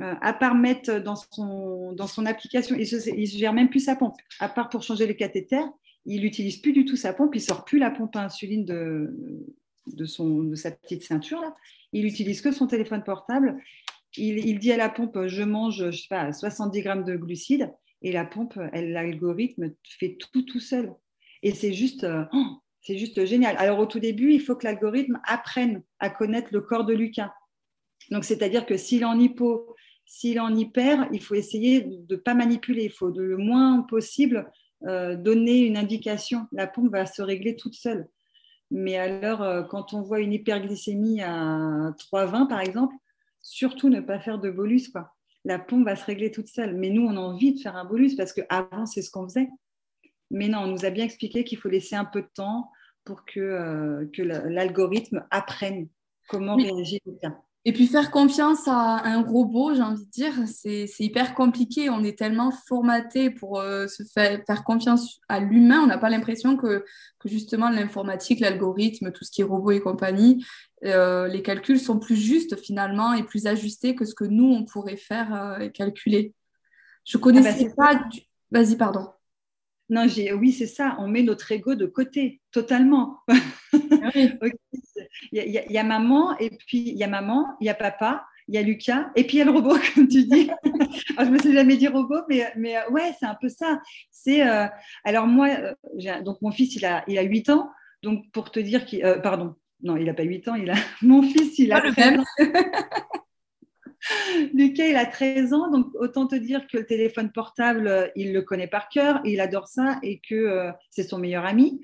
Euh, à part mettre dans son, application, il ne gère même plus sa pompe. À part pour changer les cathéters, il n'utilise plus du tout sa pompe, il sort plus la pompe à insuline de, de, sa petite ceinture. Là. Il utilise que son téléphone portable. Il, dit à la pompe, je mange, je sais pas, 70 grammes de glucides et la pompe, l'algorithme fait tout tout seul. Et c'est juste, euh, oh, c'est juste génial. Alors au tout début, il faut que l'algorithme apprenne à connaître le corps de Lucas. Donc c'est-à-dire que s'il est en hypo, s'il est en hyper, il faut essayer de ne pas manipuler. Il faut le moins possible euh, donner une indication. La pompe va se régler toute seule. Mais alors, euh, quand on voit une hyperglycémie à 3,20 par exemple, surtout ne pas faire de bolus. Quoi la pompe va se régler toute seule. Mais nous, on a envie de faire un bolus parce qu'avant, c'est ce qu'on faisait. Mais non, on nous a bien expliqué qu'il faut laisser un peu de temps pour que, euh, que l'algorithme apprenne comment réagir. Et puis faire confiance à un robot, j'ai envie de dire, c'est hyper compliqué. On est tellement formaté pour euh, se faire, faire, confiance à l'humain. On n'a pas l'impression que, que, justement l'informatique, l'algorithme, tout ce qui est robot et compagnie, euh, les calculs sont plus justes finalement et plus ajustés que ce que nous, on pourrait faire euh, et calculer. Je connaissais ah bah, pas... Du... Vas-y, pardon. Non, oui, c'est ça. On met notre ego de côté, totalement. Ah il, y a, maman, et puis il y a maman, il y a papa, il y a Lucas, et puis il y a le robot, comme tu dis. alors, je me suis jamais dit robot, mais, mais euh, ouais, c'est un peu ça. C'est euh, alors moi, euh, donc mon fils, il a, il a 8 ans, donc pour te dire qu'il, pardon, non, il n'a pas 8 ans, il a, mon fils, il a le même. Lucas, il a 13 ans, donc autant te dire que le téléphone portable, il le connaît par cœur, il adore ça et que c'est son meilleur ami.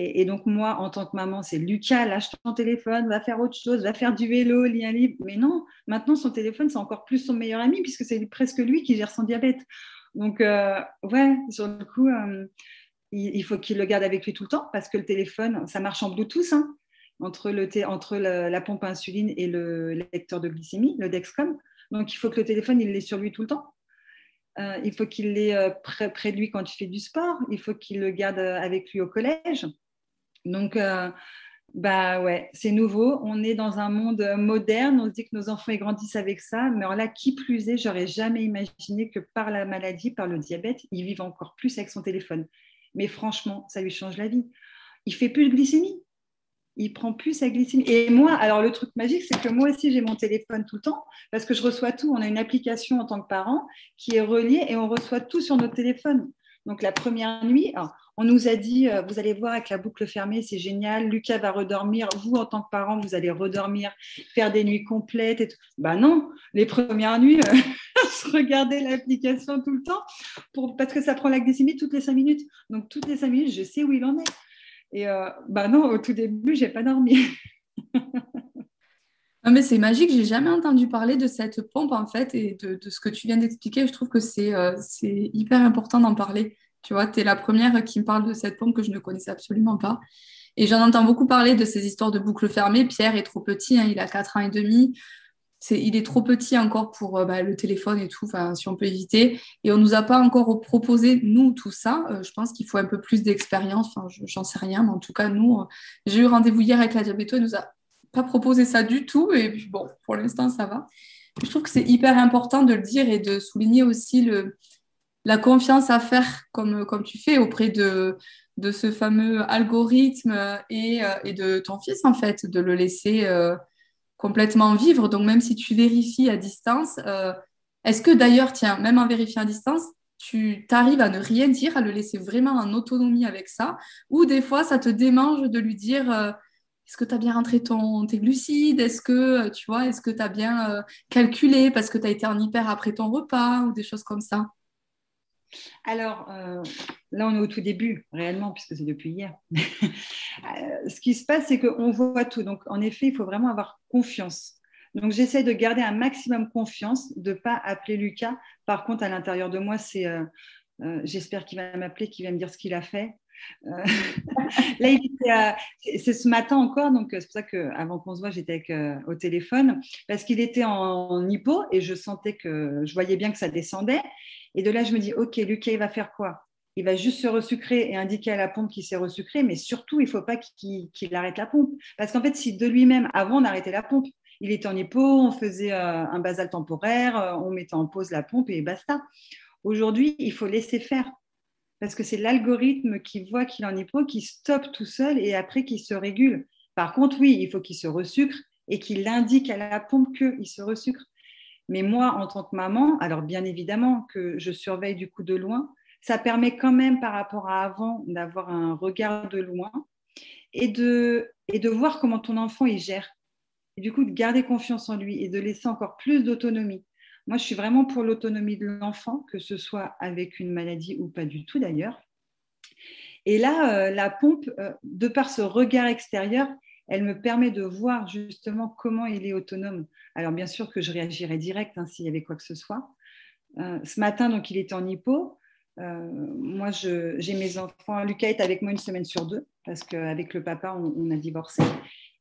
Et, donc, moi, en tant que maman, c'est Lucas, lâche ton téléphone, va faire autre chose, va faire du vélo, lis un livre. Mais non, maintenant, son téléphone, c'est encore plus son meilleur ami puisque c'est presque lui qui gère son diabète. Donc, euh, ouais, sur le coup, euh, il, faut qu'il le garde avec lui tout le temps parce que le téléphone, ça marche en Bluetooth. Hein, entre, le entre la, pompe insuline et le lecteur de glycémie, le Dexcom. Donc, il faut que le téléphone, il l'ait sur lui tout le temps. Euh, il faut qu'il l'ait près, de lui quand il fait du sport. Il faut qu'il le garde avec lui au collège. Donc, Bah ouais, c'est nouveau. On est dans un monde moderne. On se dit que nos enfants grandissent avec ça. Mais alors là, qui plus est, j'aurais jamais imaginé que par la maladie, par le diabète, ils vivent encore plus avec son téléphone. Mais franchement, ça lui change la vie. Il fait plus de glycémie. Il prend plus sa glycémie. Et moi, alors le truc magique, c'est que moi aussi, j'ai mon téléphone tout le temps parce que je reçois tout. On a une application en tant que parent qui est reliée et on reçoit tout sur notre téléphone. Donc la première nuit, on nous a dit, euh, vous allez voir avec la boucle fermée, c'est génial. Lucas va redormir. Vous, en tant que parent, vous allez redormir, faire des nuits complètes. Et tout. Bah non, les premières nuits, euh, je regardais l'application tout le temps parce que ça prend la glycémie toutes les cinq minutes. Donc toutes les cinq minutes, je sais où il en est. Et euh, bah non, au tout début, j'ai pas dormi. Non, mais c'est magique, j'ai jamais entendu parler de cette pompe en fait et de, ce que tu viens d'expliquer. Je trouve que c'est euh, hyper important d'en parler. Tu vois, tu es la première qui me parle de cette pompe que je ne connaissais absolument pas. Et j'en entends beaucoup parler de ces histoires de boucles fermées. Pierre est trop petit, hein, il a 4 ans et demi. Il est trop petit encore pour euh, bah, le téléphone et tout, si on peut éviter. Et on ne nous a pas encore proposé, nous, tout ça. Euh, je pense qu'il faut un peu plus d'expérience. Enfin, j'en sais rien, mais en tout cas, nous, j'ai eu rendez-vous hier avec la diabéto. Elle nous a pas proposé ça du tout. Et puis bon, pour l'instant, ça va. Je trouve que c'est hyper important de le dire et de souligner aussi le, la confiance à faire comme, comme tu fais auprès de, de ce fameux algorithme et, euh, et, de ton fils, en fait, de le laisser euh, complètement vivre. Donc, même si tu vérifies à distance, euh, est-ce que d'ailleurs, tiens, même en vérifiant à distance, tu t'arrives à ne rien dire, à le laisser vraiment en autonomie avec ça, ou des fois, ça te démange de lui dire est-ce que tu as bien rentré ton, tes glucides? Est-ce que euh, tu vois, est-ce que tu as bien euh, calculé parce que tu as été en hyper après ton repas ou des choses comme ça? Alors, euh, là, on est au tout début, réellement, puisque c'est depuis hier. ce qui se passe, c'est qu'on voit tout. Donc, en effet, il faut vraiment avoir confiance. Donc, j'essaie de garder un maximum confiance, de ne pas appeler Lucas. Par contre, à l'intérieur de moi, c'est j'espère qu'il va m'appeler, qu'il va me dire ce qu'il a fait. Euh, là, c'est ce matin encore, donc c'est pour ça qu'avant qu'on se voit, j'étais euh, au téléphone, parce qu'il était en, hypo et je sentais que je voyais bien que ça descendait. Et de là, je me dis, OK, Lucas, il va faire quoi? Il va juste se resucrer et indiquer à la pompe qu'il s'est resucré, mais surtout, il ne faut pas qu'il arrête la pompe. Parce qu'en fait, si de lui-même, avant, on arrêtait la pompe, il était en hypo, on faisait euh, un basal temporaire, on mettait en pause la pompe et basta. Aujourd'hui, il faut laisser faire parce que c'est l'algorithme qui voit qu'il en est hypo, qui stoppe tout seul et après qui se régule. Par contre, oui, il faut qu'il se resucre et qu'il indique à la pompe qu'il se resucre. Mais moi, en tant que maman, alors bien évidemment que je surveille du coup de loin, ça permet quand même par rapport à avant d'avoir un regard de loin et de, et de voir comment ton enfant il gère. Et du coup, de garder confiance en lui et de laisser encore plus d'autonomie. Moi, je suis vraiment pour l'autonomie de l'enfant, que ce soit avec une maladie ou pas du tout d'ailleurs. Et là, euh, la pompe, euh, de par ce regard extérieur, elle me permet de voir justement comment il est autonome. Alors bien sûr que je réagirais direct hein, s'il y avait quoi que ce soit. Euh, ce matin, donc, il était en hypo. moi, j'ai mes enfants. Lucas est avec moi une semaine sur deux parce qu'avec le papa, on, on, a divorcé.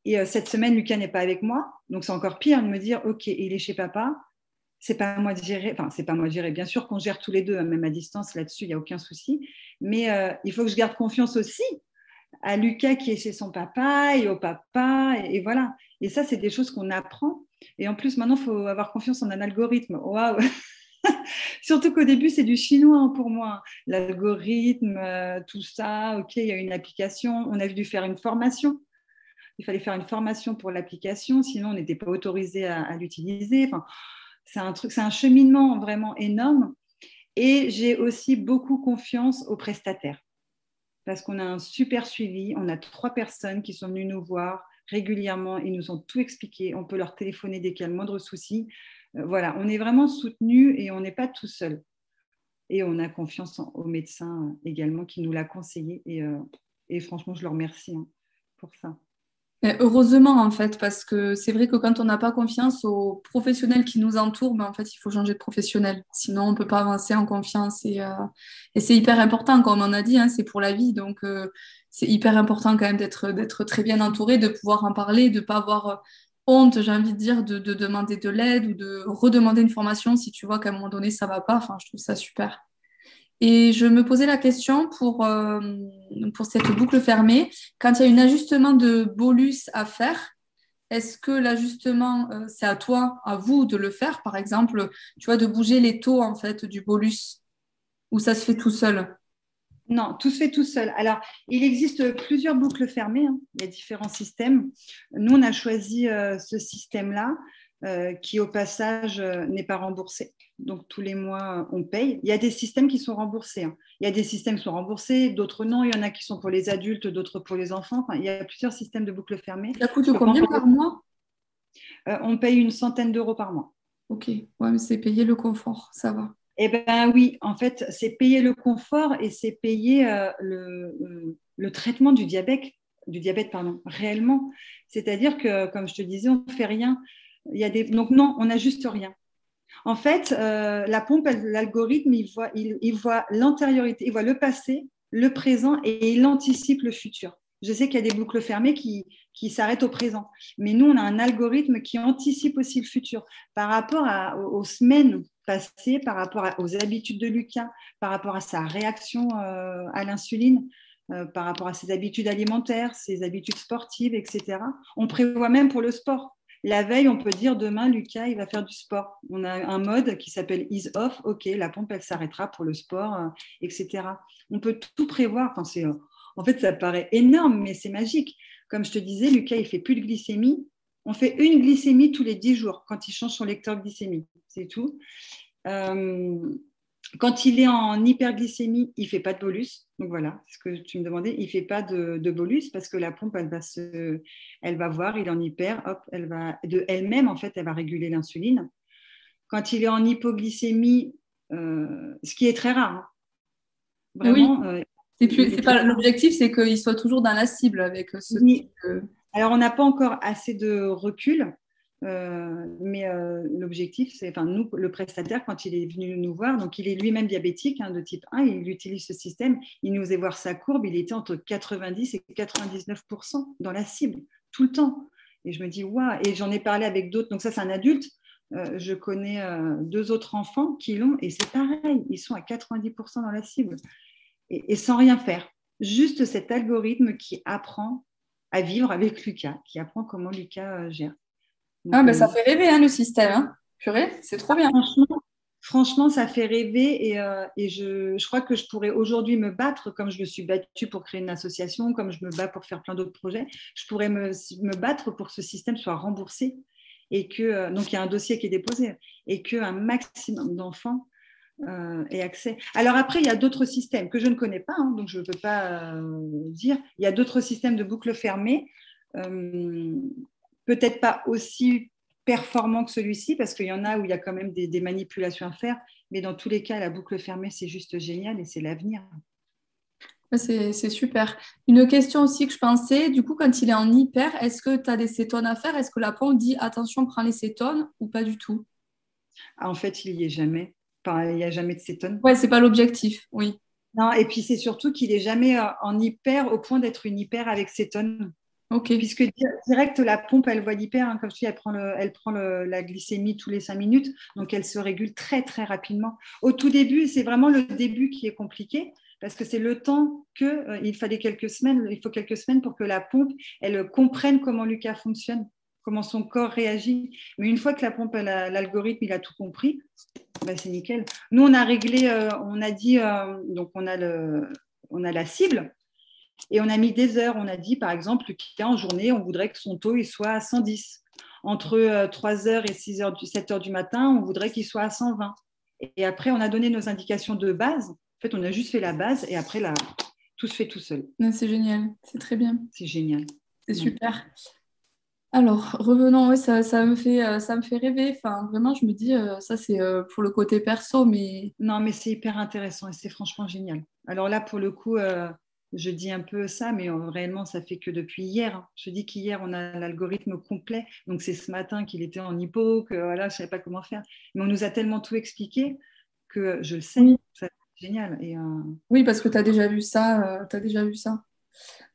Et cette semaine, Lucas n'est pas avec moi. Donc, c'est encore pire de me dire, OK, il est chez papa c'est pas moi de gérer, enfin, c'est pas moi de gérer. Bien sûr qu'on gère tous les deux, hein, même à distance là-dessus, il n'y a aucun souci. Mais euh, il faut que je garde confiance aussi à Lucas qui est chez son papa et au papa. Et, voilà. Et ça, c'est des choses qu'on apprend. Et en plus, maintenant, il faut avoir confiance en un algorithme. Waouh! Surtout qu'au début, c'est du chinois hein, pour moi. L'algorithme, euh, tout ça, OK, il y a une application. On a dû faire une formation. Il fallait faire une formation pour l'application, sinon on n'était pas autorisé à, à l'utiliser. Enfin, c'est un cheminement vraiment énorme. Et j'ai aussi beaucoup confiance aux prestataires parce qu'on a un super suivi. On a trois personnes qui sont venues nous voir régulièrement. Ils nous ont tout expliqué. On peut leur téléphoner dès qu'il y a le moindre souci. Euh, voilà, on est vraiment soutenu et on n'est pas tout seul. Et on a confiance aux médecins également qui nous l'a conseillé. Et, euh, franchement, je leur remercie hein, pour ça heureusement, en fait, parce que c'est vrai que quand on n'a pas confiance aux professionnels qui nous entourent, ben, en fait, il faut changer de professionnel. Sinon, on ne peut pas avancer en confiance. Et, euh, et c'est hyper important, comme on a dit, hein, c'est pour la vie. Donc, euh, c'est hyper important quand même d'être, très bien entouré, de pouvoir en parler, de ne pas avoir honte, j'ai envie de dire, de, de demander de l'aide ou de redemander une formation si tu vois qu'à un moment donné, ça ne va pas. Enfin, je trouve ça super. Et je me posais la question pour, euh, pour cette boucle fermée, quand il y a un ajustement de bolus à faire, est-ce que l'ajustement, euh, c'est à toi, à vous de le faire, par exemple, tu vois, de bouger les taux en fait du bolus, ou ça se fait tout seul? Non, tout se fait tout seul. Alors, il existe plusieurs boucles fermées. Hein. Il y a différents systèmes. Nous, on a choisi euh, ce système-là euh, qui, au passage, euh, n'est pas remboursé. Donc, tous les mois, on paye. Il y a des systèmes qui sont remboursés. Hein. Il y a des systèmes qui sont remboursés, d'autres non. Il y en a qui sont pour les adultes, d'autres pour les enfants. il y a plusieurs systèmes de boucles fermées. Ça coûte combien par mois? On paye une centaine d'euros par mois. Ok, ouais, mais c'est payer le confort, ça va. Eh bien oui, en fait, c'est payer le confort et c'est payer euh, euh, le, traitement du diabète, du diabète pardon, réellement. C'est-à-dire que, comme je te disais, on ne fait rien. Donc non, on n'ajuste rien. En fait, euh, la pompe, l'algorithme, il voit, l'antériorité, il voit le passé, le présent et il anticipe le futur. Je sais qu'il y a des boucles fermées qui, qui s'arrêtent au présent. Mais nous, on a un algorithme qui anticipe aussi le futur par rapport aux, semaines passées, par rapport aux habitudes de Lucas, par rapport à sa réaction euh, à l'insuline, euh, par rapport à ses habitudes alimentaires, ses habitudes sportives, etc. On prévoit même pour le sport. La veille, on peut dire demain, Lucas, il va faire du sport. On a un mode qui s'appelle ease off. OK, la pompe, elle s'arrêtera pour le sport, euh, etc. On peut tout prévoir. Enfin, en fait, ça paraît énorme, mais c'est magique. Comme je te disais, Lucas, il fait plus de glycémie. On fait une glycémie tous les 10 jours quand il change son lecteur glycémie. C'est tout. Euh, quand il est en hyperglycémie, il ne fait pas de bolus. Donc voilà, ce que tu me demandais, il ne fait pas de, bolus parce que la pompe, elle va, se, elle va voir, il est en hyper, hop, elle va, de elle-même, en fait, elle va réguler l'insuline. Quand il est en hypoglycémie, euh, ce qui est très rare, hein. vraiment, euh, c'est pas l'objectif, c'est qu'il soit toujours dans la cible avec ce type Alors, on n'a pas encore assez de recul, mais euh, l'objectif, c'est, enfin, nous, le prestataire, quand il est venu nous voir, donc il est lui-même diabétique hein, de type 1, il utilise ce système, il nous faisait voir sa courbe, il était entre 90 et 99% dans la cible, tout le temps. Et je me dis, waouh, et j'en ai parlé avec d'autres, donc ça, c'est un adulte. Euh, je connais deux autres enfants qui l'ont et c'est pareil, ils sont à 90% dans la cible et, sans rien faire. Juste cet algorithme qui apprend à vivre avec Lucas, qui apprend comment Lucas euh, gère. Ah, ben, ça fait rêver hein, le système. Hein. Purée, c'est trop bien. Franchement, ça fait rêver et, euh, et je, je, crois que je pourrais aujourd'hui me battre comme je me suis battue pour créer une association, comme je me bats pour faire plein d'autres projets. Je pourrais me, me, battre pour que ce système soit remboursé et que, euh, donc il y a un dossier qui est déposé et qu'un maximum d'enfants euh, et accès. Alors après, il y a d'autres systèmes que je ne connais pas, hein, donc je ne peux pas euh, dire. Il y a d'autres systèmes de boucles fermées, euh, peut-être pas aussi performants que celui-ci, parce qu'il y en a où il y a quand même des, manipulations à faire, mais dans tous les cas, la boucle fermée, c'est juste génial et c'est l'avenir. C'est super. Une question aussi que je pensais, du coup, quand il est en hyper, est-ce que tu as des cétones à faire? Est-ce que la pompe dit attention, prends les cétones ou pas du tout? Ah, En fait, il n'y est jamais il n'y a jamais de cétone. Ouais, c'est pas l'objectif, oui. Non, et puis c'est surtout qu'il n'est jamais euh, en hyper au point d'être une hyper avec cétone. Ok. Puisque direct, la pompe, elle voit l'hyper, hein, comme je dis, elle prend, le, elle prend la glycémie tous les cinq minutes, donc elle se régule très, très rapidement. Au tout début, c'est vraiment le début qui est compliqué, parce que c'est le temps qu'il euh, il fallait quelques semaines, il faut quelques semaines pour que la pompe, elle comprenne comment Lucas fonctionne comment son corps réagit. Mais une fois que la pompe, l'algorithme, il a tout compris, bah, c'est nickel. Nous, on a réglé, euh, on a dit, euh, donc on a, le, on a la cible et on a mis des heures. On a dit, par exemple, qu'en journée, on voudrait que son taux il soit à 110. Entre 3h euh, et 6h, 7h du matin, on voudrait qu'il soit à 120. Et après, on a donné nos indications de base. En fait, on a juste fait la base et après, là, tout se fait tout seul. C'est génial, c'est très bien. C'est génial. C'est super. Alors, revenons, oui, ça, me fait, euh, ça me fait rêver. Enfin, vraiment, je me dis, euh, ça, c'est pour le côté perso, mais... Non, mais c'est hyper intéressant et c'est franchement génial. Alors là, pour le coup, je dis un peu ça, mais réellement, ça fait que depuis hier. Hein. Je dis qu'hier, on a l'algorithme complet. Donc, c'est ce matin qu'il était en hypo, que voilà, je ne savais pas comment faire. Mais on nous a tellement tout expliqué que je le sais. C'est génial. Et, Oui, parce que tu as déjà vu ça. tu as déjà vu ça.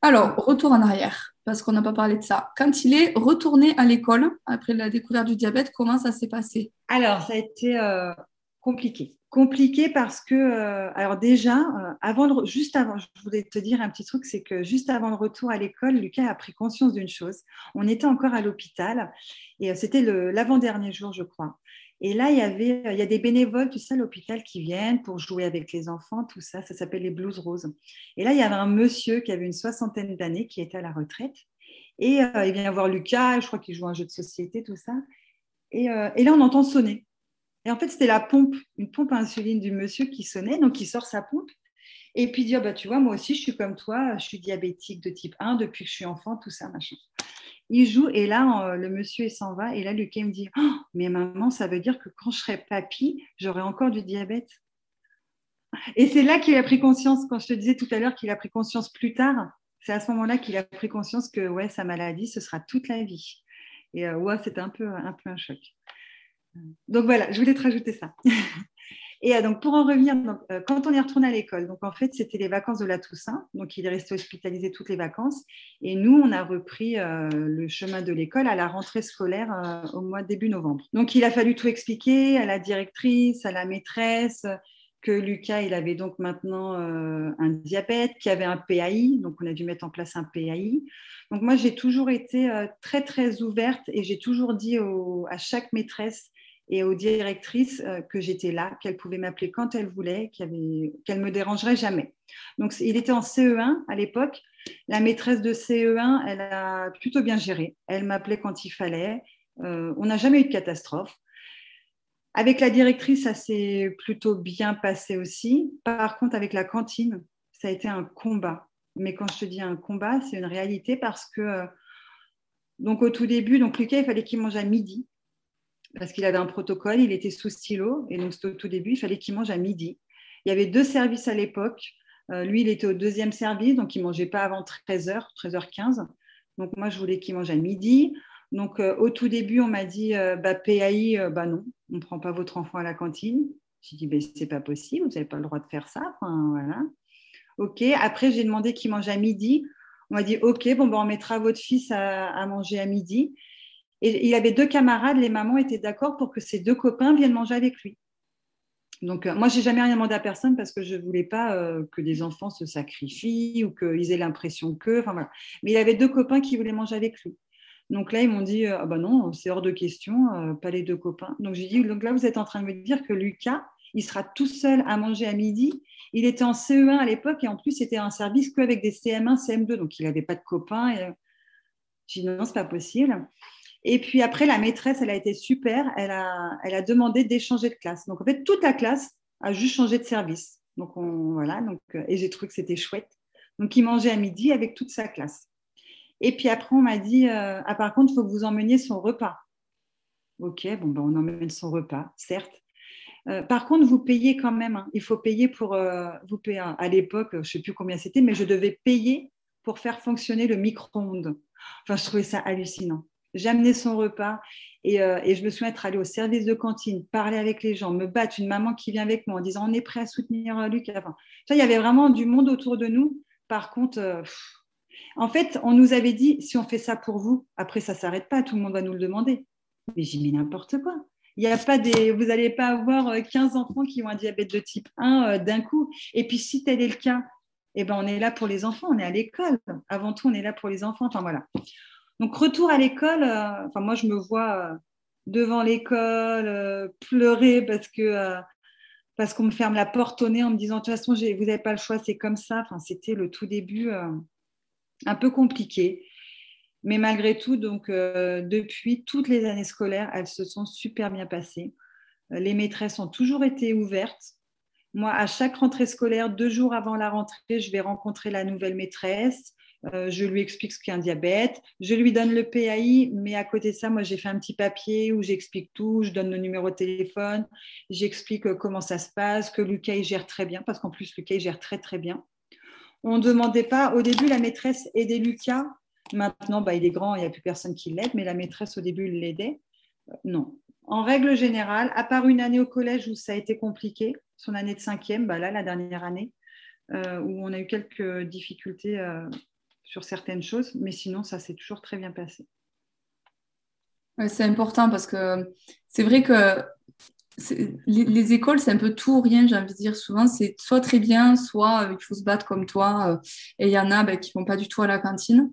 Alors, retour en arrière, parce qu'on n'a pas parlé de ça. Quand il est retourné à l'école, après la découverte du diabète, comment ça s'est passé? Alors, ça a été euh, compliqué. Compliqué parce que, euh, alors déjà, euh, juste avant, je voulais te dire un petit truc, c'est que juste avant le retour à l'école, Lucas a pris conscience d'une chose. On était encore à l'hôpital et euh, c'était l'avant-dernier jour, je crois. Et là, il y avait, il y a des bénévoles, tu sais, à l'hôpital qui viennent pour jouer avec les enfants, tout ça. Ça s'appelle les Blues Roses. Et là, il y avait un monsieur qui avait une soixantaine d'années, qui était à la retraite. Et il vient voir Lucas, je crois qu'il joue un jeu de société, tout ça. Et, et là, on entend sonner. Et en fait, c'était la pompe, une pompe à insuline du monsieur qui sonnait. Donc, il sort sa pompe. Et puis, dit, oh, bah, tu vois, moi aussi, je suis comme toi, je suis diabétique de type 1 depuis que je suis enfant, tout ça, machin. Il joue, et là, le monsieur, s'en va. Et là, Lucas me dit, oh, mais maman, ça veut dire que quand je serai papy, j'aurai encore du diabète. Et c'est là qu'il a pris conscience, quand je te disais tout à l'heure qu'il a pris conscience plus tard, c'est à ce moment-là qu'il a pris conscience que ouais, sa maladie, ce sera toute la vie. Et euh, ouais, c'était un peu, un peu un choc. Donc voilà, je voulais te rajouter ça. Et euh, donc pour en revenir, euh, quand on est retourné à l'école, donc en fait c'était les vacances de la Toussaint, donc il est resté hospitalisé toutes les vacances, et nous on a repris euh, le chemin de l'école à la rentrée scolaire au mois début novembre. Donc il a fallu tout expliquer à la directrice, à la maîtresse, que Lucas, il avait donc maintenant un diabète, qu'il avait un PAI, donc on a dû mettre en place un PAI. Donc moi, j'ai toujours été très, très ouverte et j'ai toujours dit à chaque maîtresse et aux directrices euh, que j'étais là, qu'elles pouvaient m'appeler quand elles voulaient, qu'elles ne me dérangeraient jamais. Donc, il était en CE1 à l'époque. La maîtresse de CE1, elle a plutôt bien géré. Elle m'appelait quand il fallait. Euh, on n'a jamais eu de catastrophe. Avec la directrice, ça s'est plutôt bien passé aussi. Par contre, avec la cantine, ça a été un combat. Mais quand je te dis un combat, c'est une réalité parce que, euh, donc au tout début, donc Lucas, il fallait qu'il mange à midi parce qu'il avait un protocole, il était sous stylo, et donc c'était au tout début, il fallait qu'il mange à midi. Il y avait deux services à l'époque. Euh, lui, il était au deuxième service, donc il ne mangeait pas avant 13h, 13h15. Donc moi, je voulais qu'il mange à midi. Donc euh, au tout début, on m'a dit, euh, bah, PAI, bah non, on ne prend pas votre enfant à la cantine. J'ai dit, ben, c'est pas possible, vous n'avez pas le droit de faire ça. voilà. OK. Après, j'ai demandé qu'il mange à midi. On m'a dit, OK, bon, ben, on mettra votre fils à manger à midi. Et il avait deux camarades, les mamans étaient d'accord pour que ses deux copains viennent manger avec lui. Donc, euh, moi, j'ai jamais rien demandé à personne parce que je ne voulais pas euh, que des enfants se sacrifient ou qu'ils aient l'impression que. Mais il avait deux copains qui voulaient manger avec lui. Donc là, ils m'ont dit euh, ah ben non, c'est hors de question, pas les deux copains. Donc j'ai dit donc là, vous êtes en train de me dire que Lucas, il sera tout seul à manger à midi. Il était en CE1 à l'époque et en plus, c'était un service qu'avec des CM1, CM2. Donc il n'avait pas de copains. Et... J'ai dit non, c'est pas possible. Et puis après, la maîtresse, elle a été super. Elle a, demandé d'échanger de classe. Donc en fait, toute la classe a juste changé de service. Donc on, voilà. Euh, et j'ai trouvé que c'était chouette. Donc il mangeait à midi avec toute sa classe. Et puis après, on m'a dit euh, ah par contre, il faut que vous emmeniez son repas. Ok, bon ben on emmène son repas, certes. Euh, par contre, vous payez quand même. Hein. Il faut payer pour vous payer. À l'époque, je ne sais plus combien c'était, mais je devais payer pour faire fonctionner le micro-ondes. Enfin, je trouvais ça hallucinant. J'amenais son repas euh, et, je me souviens être allée au service de cantine, parler avec les gens, me battre, une maman qui vient avec moi en disant on est prêt à soutenir euh, Luc. Enfin, il y avait vraiment du monde autour de nous. Par contre, euh, en fait, on nous avait dit si on fait ça pour vous, après ça ne s'arrête pas, tout le monde va nous le demander. Mais j'ai mis n'importe quoi. Il y a pas des, vous n'allez pas avoir 15 enfants qui ont un diabète de type 1 d'un coup. Et puis si tel est le cas, eh ben, on est là pour les enfants, on est à l'école. Avant tout, on est là pour les enfants. Enfin voilà. Donc, retour à l'école, euh, enfin, moi, je me vois euh, devant l'école euh, pleurer parce que. parce qu'on me ferme la porte au nez en me disant de toute façon, vous n'avez pas le choix, c'est comme ça. Enfin, c'était le tout début un peu compliqué. Mais malgré tout, donc, depuis toutes les années scolaires, elles se sont super bien passées. Les maîtresses ont toujours été ouvertes. Moi, à chaque rentrée scolaire, deux jours avant la rentrée, je vais rencontrer la nouvelle maîtresse. Euh, je lui explique ce qu'est un diabète, je lui donne le PAI, mais à côté de ça, moi j'ai fait un petit papier où j'explique tout, je donne le numéro de téléphone, j'explique euh, comment ça se passe, que Lucas il gère très bien, parce qu'en plus Lucas il gère très très bien. On ne demandait pas, au début la maîtresse aidait Lucas, maintenant bah, il est grand, il n'y a plus personne qui l'aide, mais la maîtresse au début l'aidait. Euh, non. En règle générale, à part une année au collège où ça a été compliqué, son année de cinquième, bah là la dernière année, où on a eu quelques difficultés sur certaines choses, mais sinon, ça s'est toujours très bien passé. c'est important parce que c'est vrai que les, écoles, c'est un peu tout ou rien, j'ai envie de dire. Souvent, c'est soit très bien, soit il faut se battre comme toi. et il y en a ben, qui vont pas du tout à la cantine.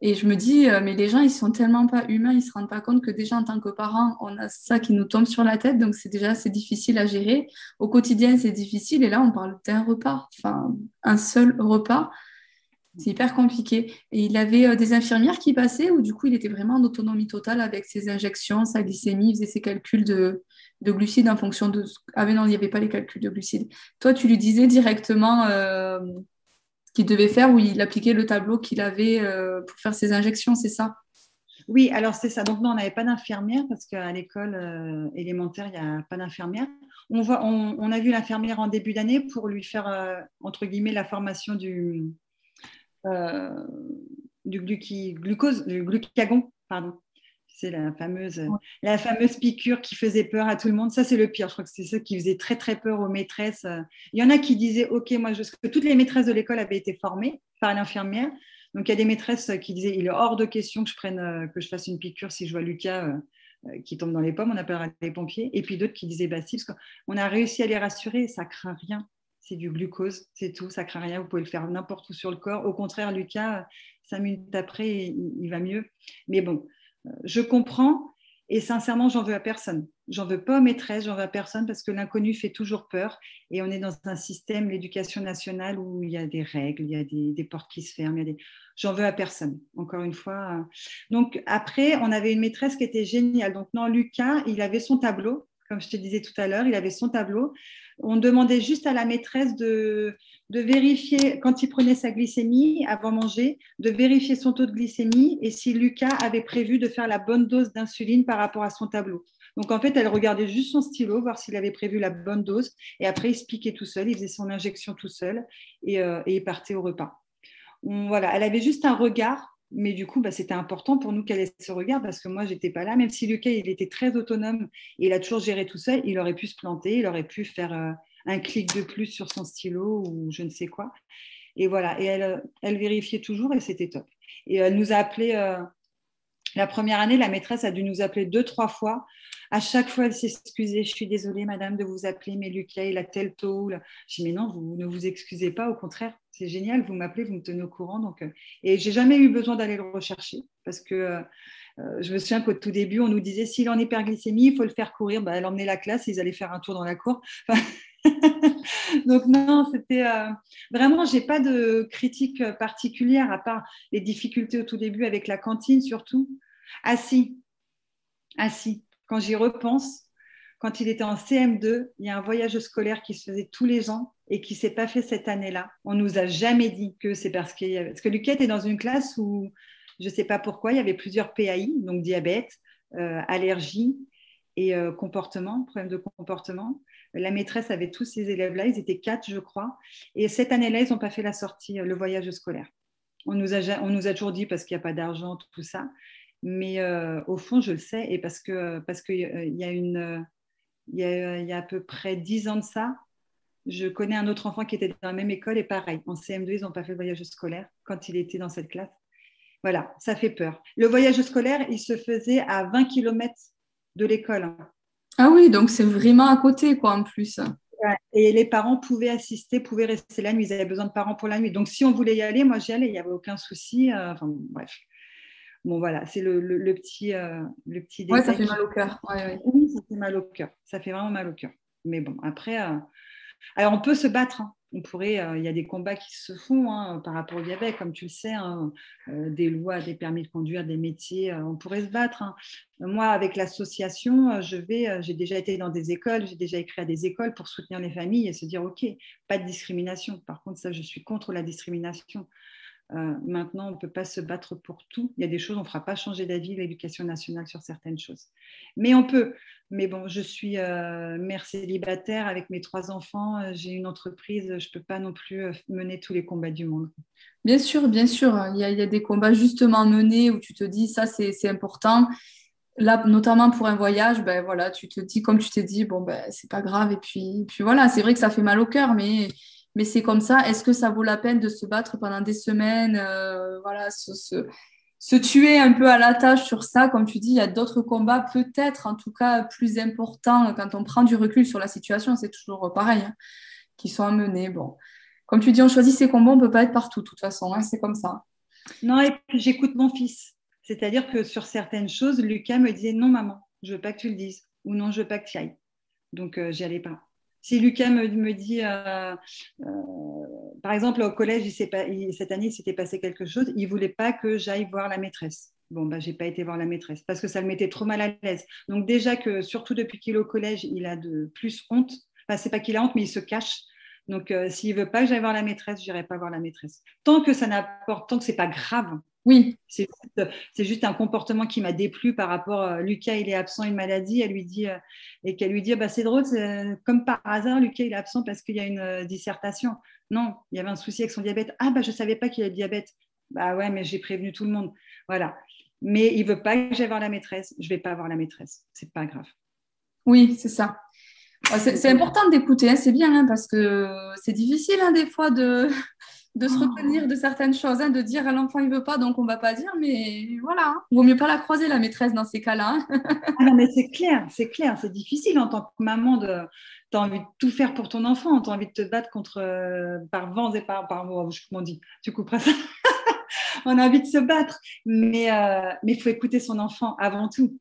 Et je me dis, mais les gens, ils sont tellement pas humains, ils se rendent pas compte que déjà en tant que parents, on a ça qui nous tombe sur la tête, donc c'est déjà assez difficile à gérer. Au quotidien, c'est difficile, et là, on parle d'un repas, enfin, un seul repas. C'est hyper compliqué. Et il avait euh, des infirmières qui passaient où du coup il était vraiment en autonomie totale avec ses injections, sa glycémie, il faisait ses calculs de, glucides en fonction de... Ah mais non, il n'y avait pas les calculs de glucides. Toi, tu lui disais directement euh, ce qu'il devait faire ou il appliquait le tableau qu'il avait euh, pour faire ses injections, c'est ça? Oui, alors c'est ça. Donc non, on n'avait pas d'infirmière parce qu'à l'école élémentaire, il n'y a pas d'infirmière. On, on, a vu l'infirmière en début d'année pour lui faire, entre guillemets, la formation du euh, du glucose, du glucagon, pardon. C'est la fameuse, la fameuse piqûre qui faisait peur à tout le monde. Ça, c'est le pire. Je crois que c'est ça qui faisait très, très peur aux maîtresses. Il y en a qui disaient, OK, moi, je... que toutes les maîtresses de l'école avaient été formées par l'infirmière. Donc, il y a des maîtresses qui disaient, il est hors de question que je prenne, euh, que je fasse une piqûre si je vois Lucas euh, qui tombe dans les pommes, on appellera les pompiers. Et puis d'autres qui disaient, bah si, parce qu'on a réussi à les rassurer, ça craint rien c'est du glucose, c'est tout, ça craint rien, vous pouvez le faire n'importe où sur le corps. Au contraire, Lucas, cinq minutes après, il, va mieux. Mais bon, euh, je comprends et sincèrement, j'en veux à personne. J'en veux pas aux maîtresses, j'en veux à personne parce que l'inconnu fait toujours peur et on est dans un système, l'éducation nationale, où il y a des règles, il y a des, portes qui se ferment. Des... J'en veux à personne, encore une fois. Donc après, on avait une maîtresse qui était géniale. Donc non, Lucas, il avait son tableau comme je te disais tout à l'heure, il avait son tableau. On demandait juste à la maîtresse de, vérifier, quand il prenait sa glycémie avant manger, de vérifier son taux de glycémie et si Lucas avait prévu de faire la bonne dose d'insuline par rapport à son tableau. Donc en fait, elle regardait juste son stylo, voir s'il avait prévu la bonne dose. Et après, il se piquait tout seul, il faisait son injection tout seul et, euh, il partait au repas. voilà, elle avait juste un regard mais du coup, bah, c'était important pour nous qu'elle ait ce regard parce que moi, je n'étais pas là. Même si Lucas, il était très autonome et il a toujours géré tout seul, il aurait pu se planter, il aurait pu faire euh, un clic de plus sur son stylo ou je ne sais quoi. Et voilà, et elle, elle vérifiait toujours et c'était top. Et elle nous a appelé, euh, la première année, la maîtresse a dû nous appeler deux, trois fois. À chaque fois, elle s'excusait. Je suis désolée, madame, de vous appeler, mais Lucas, il a tel taux. Je dis, mais non, vous ne vous excusez pas, au contraire c'est génial, vous m'appelez, vous me tenez au courant. Donc, euh, et j'ai jamais eu besoin d'aller le rechercher parce que euh, euh, je me souviens qu'au tout début, on nous disait s'il est en hyperglycémie, il faut le faire courir. Bah, elle emmenait la classe, ils allaient faire un tour dans la cour. donc non, c'était vraiment, j'ai pas de critique particulière à part les difficultés au tout début avec la cantine surtout. Ah si, ah quand j'y repense, quand il était en CM2, il y a un voyage scolaire qui se faisait tous les ans et qui s'est pas fait cette année-là. On nous a jamais dit que c'est parce qu'il y avait... Parce que Lucas était dans une classe où, je ne sais pas pourquoi, il y avait plusieurs PAI, donc diabète, euh, allergie et euh, comportement, problème de comportement. La maîtresse avait tous ces élèves-là, ils étaient quatre, je crois. Et cette année-là, ils n'ont pas fait la sortie, euh, le voyage scolaire. On nous a, on nous a toujours dit parce qu'il n'y a pas d'argent, tout ça. Mais au fond, je le sais, et parce qu'il parce que, y a une il y a, à peu près dix ans de ça, je connais un autre enfant qui était dans la même école et pareil, en CM2, ils n'ont pas fait le voyage scolaire quand il était dans cette classe. Voilà, ça fait peur. Le voyage scolaire, il se faisait à 20 km de l'école. Ah oui, donc c'est vraiment à côté, quoi, en plus. Et les parents pouvaient assister, pouvaient rester la nuit. Ils avaient besoin de parents pour la nuit. Donc, si on voulait y aller, moi, j'y allais. Il n'y avait aucun souci. Euh, enfin, bref. Bon, voilà, c'est le, petit, euh, le petit détail. ça fait mal au cœur. Oui, ça fait mal au cœur. Ça fait vraiment mal au cœur. Mais bon, après, euh, alors on peut se battre. Hein. On pourrait, euh, il y a des combats qui se font hein, par rapport au diabète, comme tu le sais, hein, des lois, des permis de conduire, des métiers, on pourrait se battre. Moi, avec l'association, je vais, j'ai déjà été dans des écoles, j'ai déjà écrit à des écoles pour soutenir les familles et se dire, ok, pas de discrimination. Par contre, ça, je suis contre la discrimination. Euh, maintenant, on ne peut pas se battre pour tout. Il y a des choses, on ne fera pas changer d'avis l'éducation nationale sur certaines choses. Mais on peut. Mais bon, je suis euh, mère célibataire avec mes trois enfants. Euh, j'ai une entreprise. Je ne peux pas non plus mener tous les combats du monde. Bien sûr, bien sûr. Il y a, des combats justement menés où tu te dis, ça, c'est important. Là, notamment pour un voyage, ben voilà, tu te dis, comme tu t'es dit, bon, ben, c'est pas grave. Et puis, puis voilà, c'est vrai que ça fait mal au cœur, mais mais c'est comme ça. Est-ce que ça vaut la peine de se battre pendant des semaines euh, Voilà, se tuer un peu à la tâche sur ça? Comme tu dis, il y a d'autres combats, peut-être en tout cas plus importants quand on prend du recul sur la situation. C'est toujours pareil, hein, qui sont à mener. Bon, comme tu dis, on choisit ses combats, on ne peut pas être partout, de toute façon. Hein, c'est comme ça. Non, et puis j'écoute mon fils. C'est-à-dire que sur certaines choses, Lucas me disait non, maman, je veux pas que tu le dises, ou non, je veux pas que tu y ailles. Donc, euh, j'y allais pas. Si Lucas me, dit, euh, euh, par exemple, au collège, cette année, il s'était passé quelque chose, il voulait pas que j'aille voir la maîtresse. Bon, bah, j'ai pas été voir la maîtresse parce que ça le mettait trop mal à l'aise. Donc, déjà que, surtout depuis qu'il est au collège, il a de plus honte. Enfin, c'est pas qu'il a honte, mais il se cache. Donc, s'il veut pas que j'aille voir la maîtresse, j'irai pas voir la maîtresse. Tant que ça n'apporte, tant que c'est pas grave, oui. C'est juste, un comportement qui m'a déplu par rapport à euh, Lucas, il est absent, une maladie, elle lui dit, euh, et qu'elle lui dit, bah, c'est drôle, comme par hasard, Lucas, il est absent parce qu'il y a une euh, dissertation. Non, il y avait un souci avec son diabète. Ah, bah, je ne savais pas qu'il avait le diabète. Bah ouais, mais j'ai prévenu tout le monde. Voilà. Mais il ne veut pas que j'aille voir la maîtresse. Je ne vais pas voir la maîtresse. C'est pas grave. Oui, c'est ça. C'est important d'écouter, hein, c'est bien, hein, parce que c'est difficile des fois de, de se oh. retenir de certaines choses, hein, de dire à l'enfant il veut pas, donc on va pas dire, mais voilà, vaut mieux pas la croiser la maîtresse dans ces cas-là. ah non, mais c'est clair, c'est clair, c'est difficile en tant que maman de, tu as envie de tout faire pour ton enfant, tu as envie de te battre contre euh, par vents et par, par comment on dit, tu couperas ça. on a envie de se battre, mais euh, mais il faut écouter son enfant avant tout.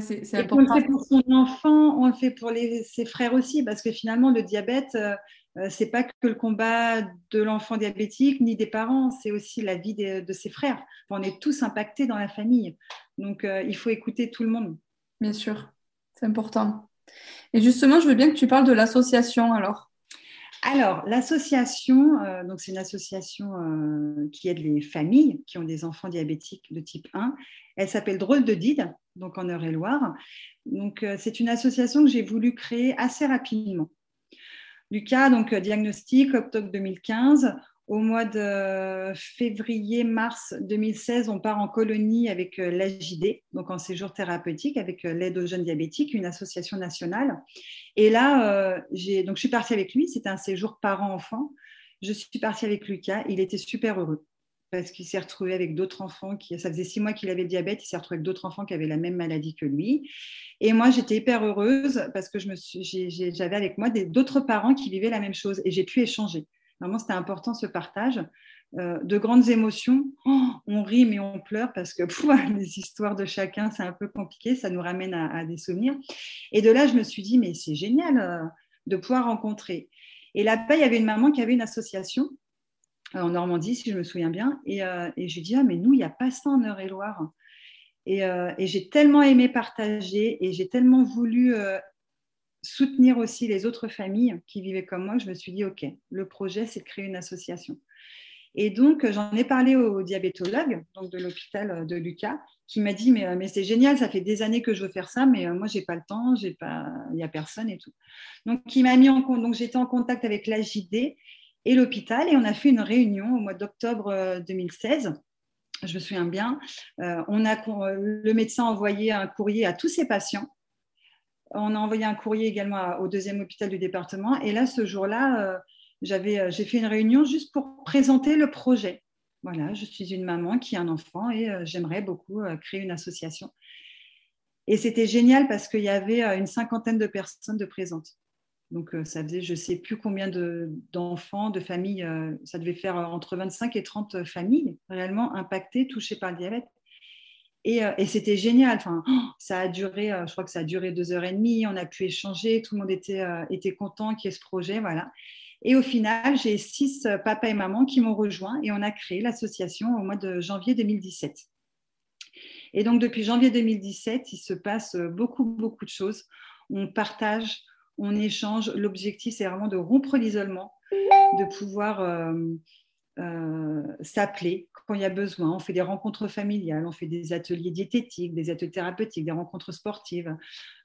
C'est. On le fait pour son enfant, on le fait pour les, ses frères aussi, parce que finalement, le diabète, euh, euh, c'est pas que le combat de l'enfant diabétique ni des parents, c'est aussi la vie de, ses frères. On est tous impactés dans la famille. Donc, euh, il faut écouter tout le monde. Bien sûr, c'est important. Et justement, je veux bien que tu parles de l'association alors. Alors, l'association, euh, c'est une association qui aide les familles qui ont des enfants diabétiques de type 1. Elle s'appelle Drôle de Dide, donc en Eure-et-Loire. Donc, c'est une association que j'ai voulu créer assez rapidement. Lucas, donc euh, diagnostic octobre 2015. Au mois de février-mars 2016, on part en colonie avec euh, l'AJD, donc en séjour thérapeutique avec euh, l'aide aux jeunes diabétiques, une association nationale. Et là, donc je suis partie avec lui. C'était un séjour parent-enfant. Je suis partie avec Lucas. Il était super heureux parce qu'il s'est retrouvé avec d'autres enfants qui, ça faisait six mois qu'il avait le diabète, il s'est retrouvé avec d'autres enfants qui avaient la même maladie que lui. Et moi, j'étais hyper heureuse parce que j'avais avec moi d'autres parents qui vivaient la même chose et j'ai pu échanger. Vraiment, c'était important ce partage. Euh, de grandes émotions, oh, on rit mais on pleure parce que les histoires de chacun, c'est un peu compliqué, ça nous ramène à, des souvenirs. Et de là, je me suis dit, mais c'est génial euh, de pouvoir rencontrer. Et là-bas, il y avait une maman qui avait une association euh, en Normandie, si je me souviens bien. Et, et j'ai dit, ah, mais nous, il n'y a pas ça en Eure-et-Loire. Et, et j'ai tellement aimé partager et j'ai tellement voulu soutenir aussi les autres familles qui vivaient comme moi, je me suis dit, OK, le projet, c'est de créer une association. Et donc, j'en ai parlé au diabétologue donc de l'hôpital de Lucas, qui m'a dit, mais, mais c'est génial, ça fait des années que je veux faire ça, mais moi, je n'ai pas le temps, il n'y a personne et tout. Donc, m'a donc j'étais en contact avec l'AJD et l'hôpital. Et on a fait une réunion au mois d'octobre 2016. Euh, Je me souviens bien. Euh, on a, le médecin a envoyé un courrier à tous ses patients. On a envoyé un courrier également au deuxième hôpital du département. Et là, ce jour-là, euh, j'avais, j'ai fait une réunion juste pour présenter le projet. Voilà, je suis une maman qui a un enfant et j'aimerais beaucoup créer une association. Et c'était génial parce qu'il y avait une cinquantaine de personnes de présentes. Donc, euh, ça faisait je ne sais plus combien d'enfants, de, familles, euh, ça devait faire euh, entre 25 et 30 familles réellement impactées, touchées par le diabète. Et, c'était génial. Enfin, ça a duré, je crois que ça a duré deux heures et demie. On a pu échanger, tout le monde était, était content qu'il y ait ce projet. Voilà. Et au final, j'ai six papas et mamans qui m'ont rejoint et on a créé l'association au mois de janvier 2017. Et donc, depuis janvier 2017, il se passe beaucoup, beaucoup de choses. On partage, on échange. L'objectif, c'est vraiment de rompre l'isolement, de pouvoir euh, euh, s'appeler quand il y a besoin. On fait des rencontres familiales, on fait des ateliers diététiques, des ateliers thérapeutiques, des rencontres sportives.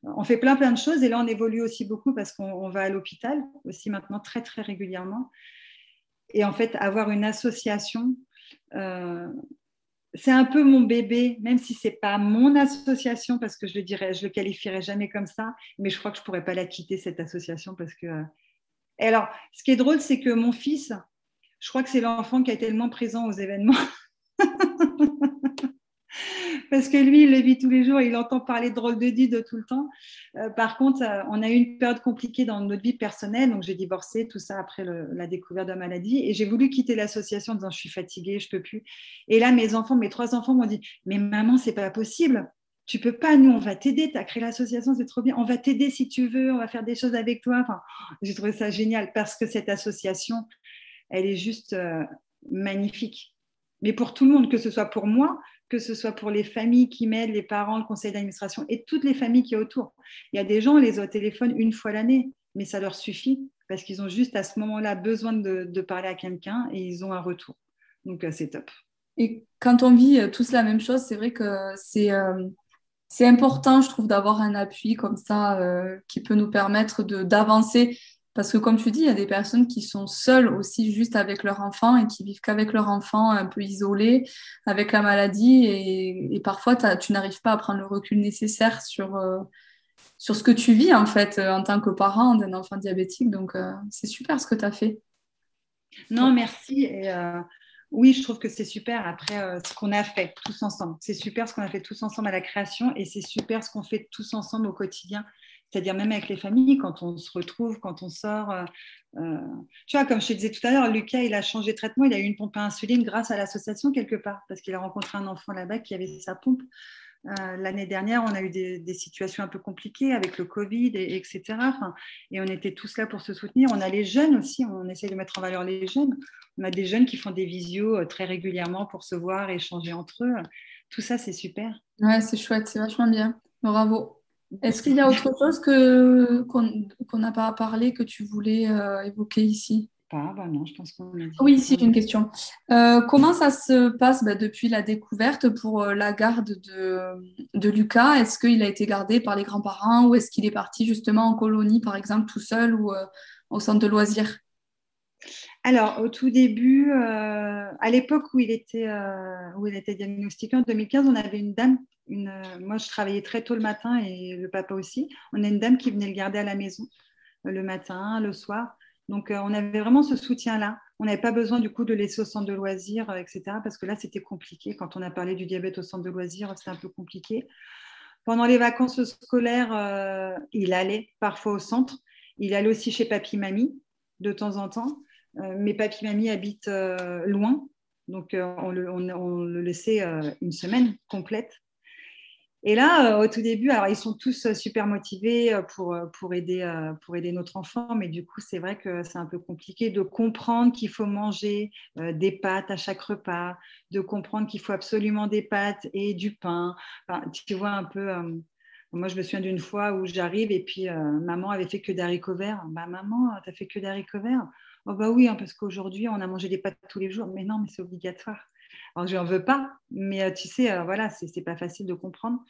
On fait plein, plein de choses. Et là, on évolue aussi beaucoup parce qu'on va à l'hôpital aussi maintenant très, très régulièrement. Et en fait, avoir une association, euh, c'est un peu mon bébé, même si c'est pas mon association, parce que je le dirais, je le qualifierais jamais comme ça, mais je crois que je pourrais pas la quitter cette association parce que. Et alors, ce qui est drôle, c'est que mon fils, je crois que c'est l'enfant qui été tellement présent aux événements. parce que lui, il le vit tous les jours, il entend parler de drôle de tout le temps. Euh, par contre, euh, on a eu une période compliquée dans notre vie personnelle, donc j'ai divorcé, tout ça après la découverte de la maladie, et j'ai voulu quitter l'association en disant je suis fatiguée, je peux plus. Et là, mes enfants, mes trois enfants m'ont dit mais maman, c'est pas possible. Tu peux pas, nous, on va t'aider. Tu as créé l'association, c'est trop bien. On va t'aider si tu veux, on va faire des choses avec toi. Enfin, j'ai trouvé ça génial parce que cette association, elle est juste euh, magnifique. Mais pour tout le monde, que ce soit pour moi, que ce soit pour les familles qui m'aident, les parents, le conseil d'administration et toutes les familles qui sont autour. Il y a des gens, on les a au téléphone une fois l'année, mais ça leur suffit parce qu'ils ont juste à ce moment-là besoin de, parler à quelqu'un et ils ont un retour. Donc, euh, c'est top. Et quand on vit euh, tous la même chose, c'est vrai que c'est c'est important, je trouve, d'avoir un appui comme ça qui peut nous permettre d'avancer parce que comme tu dis, il y a des personnes qui sont seules aussi juste avec leur enfant et qui vivent qu'avec leur enfant un peu isolé avec la maladie et, parfois tu n'arrives pas à prendre le recul nécessaire sur, euh, sur ce que tu vis en fait euh, en tant que parent d'un enfant diabétique. Donc euh, c'est super ce que tu as fait. Non, merci. Et, oui, je trouve que c'est super après ce qu'on a fait tous ensemble. C'est super ce qu'on a fait tous ensemble à la création et c'est super ce qu'on fait tous ensemble au quotidien c'est-à-dire même avec les familles, quand on se retrouve, quand on sort. Euh, euh, tu vois, comme je te disais tout à l'heure, Lucas, il a changé de traitement, il a eu une pompe à insuline grâce à l'association quelque part, parce qu'il a rencontré un enfant là-bas qui avait sa pompe. Euh, l'année dernière, on a eu des, situations un peu compliquées avec le Covid, et, etc. et on était tous là pour se soutenir. On a les jeunes aussi, on essaie de mettre en valeur les jeunes. On a des jeunes qui font des visios très régulièrement pour se voir, échanger entre eux. Tout ça, c'est super. Ouais, c'est chouette, c'est vachement bien. Bravo. Est-ce qu'il y a autre chose que, qu'on n'a pas parlé que tu voulais euh, évoquer ici? Pas, bah non, je pense qu'on a dit. Oui, si, j'ai une question. Euh, comment ça se passe bah, depuis la découverte pour euh, la garde de, de Lucas? Est-ce qu'il a été gardé par les grands-parents ou est-ce qu'il est parti justement en colonie, par exemple, tout seul ou au centre de loisirs? Alors, au tout début, à l'époque où, il était, était diagnostiqué en 2015, on avait une dame euh, moi, je travaillais très tôt le matin et le papa aussi. On a une dame qui venait le garder à la maison euh, le matin, le soir. Donc, euh, on avait vraiment ce soutien-là. On n'avait pas besoin du coup de laisser au centre de loisirs, etc. Parce que là, c'était compliqué. Quand on a parlé du diabète au centre de loisirs, c'était un peu compliqué. Pendant les vacances scolaires, il allait parfois au centre. Il allait aussi chez papy-mamie de temps en temps. Mais papy-mamie habitent loin. Donc, on le, on laissait une semaine complète et là, euh, au tout début, alors ils sont tous euh, super motivés euh, pour, pour, aider, pour aider notre enfant, mais du coup, c'est vrai que c'est un peu compliqué de comprendre qu'il faut manger des pâtes à chaque repas, de comprendre qu'il faut absolument des pâtes et du pain. tu vois un peu. moi, je me souviens d'une fois où j'arrive et puis maman avait fait que d'haricots verts. Bah, maman, t'as fait que d'haricots verts? Oh, bah oui, hein, parce qu'aujourd'hui, on a mangé des pâtes tous les jours. Mais non, mais c'est obligatoire. Alors, je n'en veux pas, mais euh, tu sais, euh, voilà, c'est n'est pas facile de comprendre.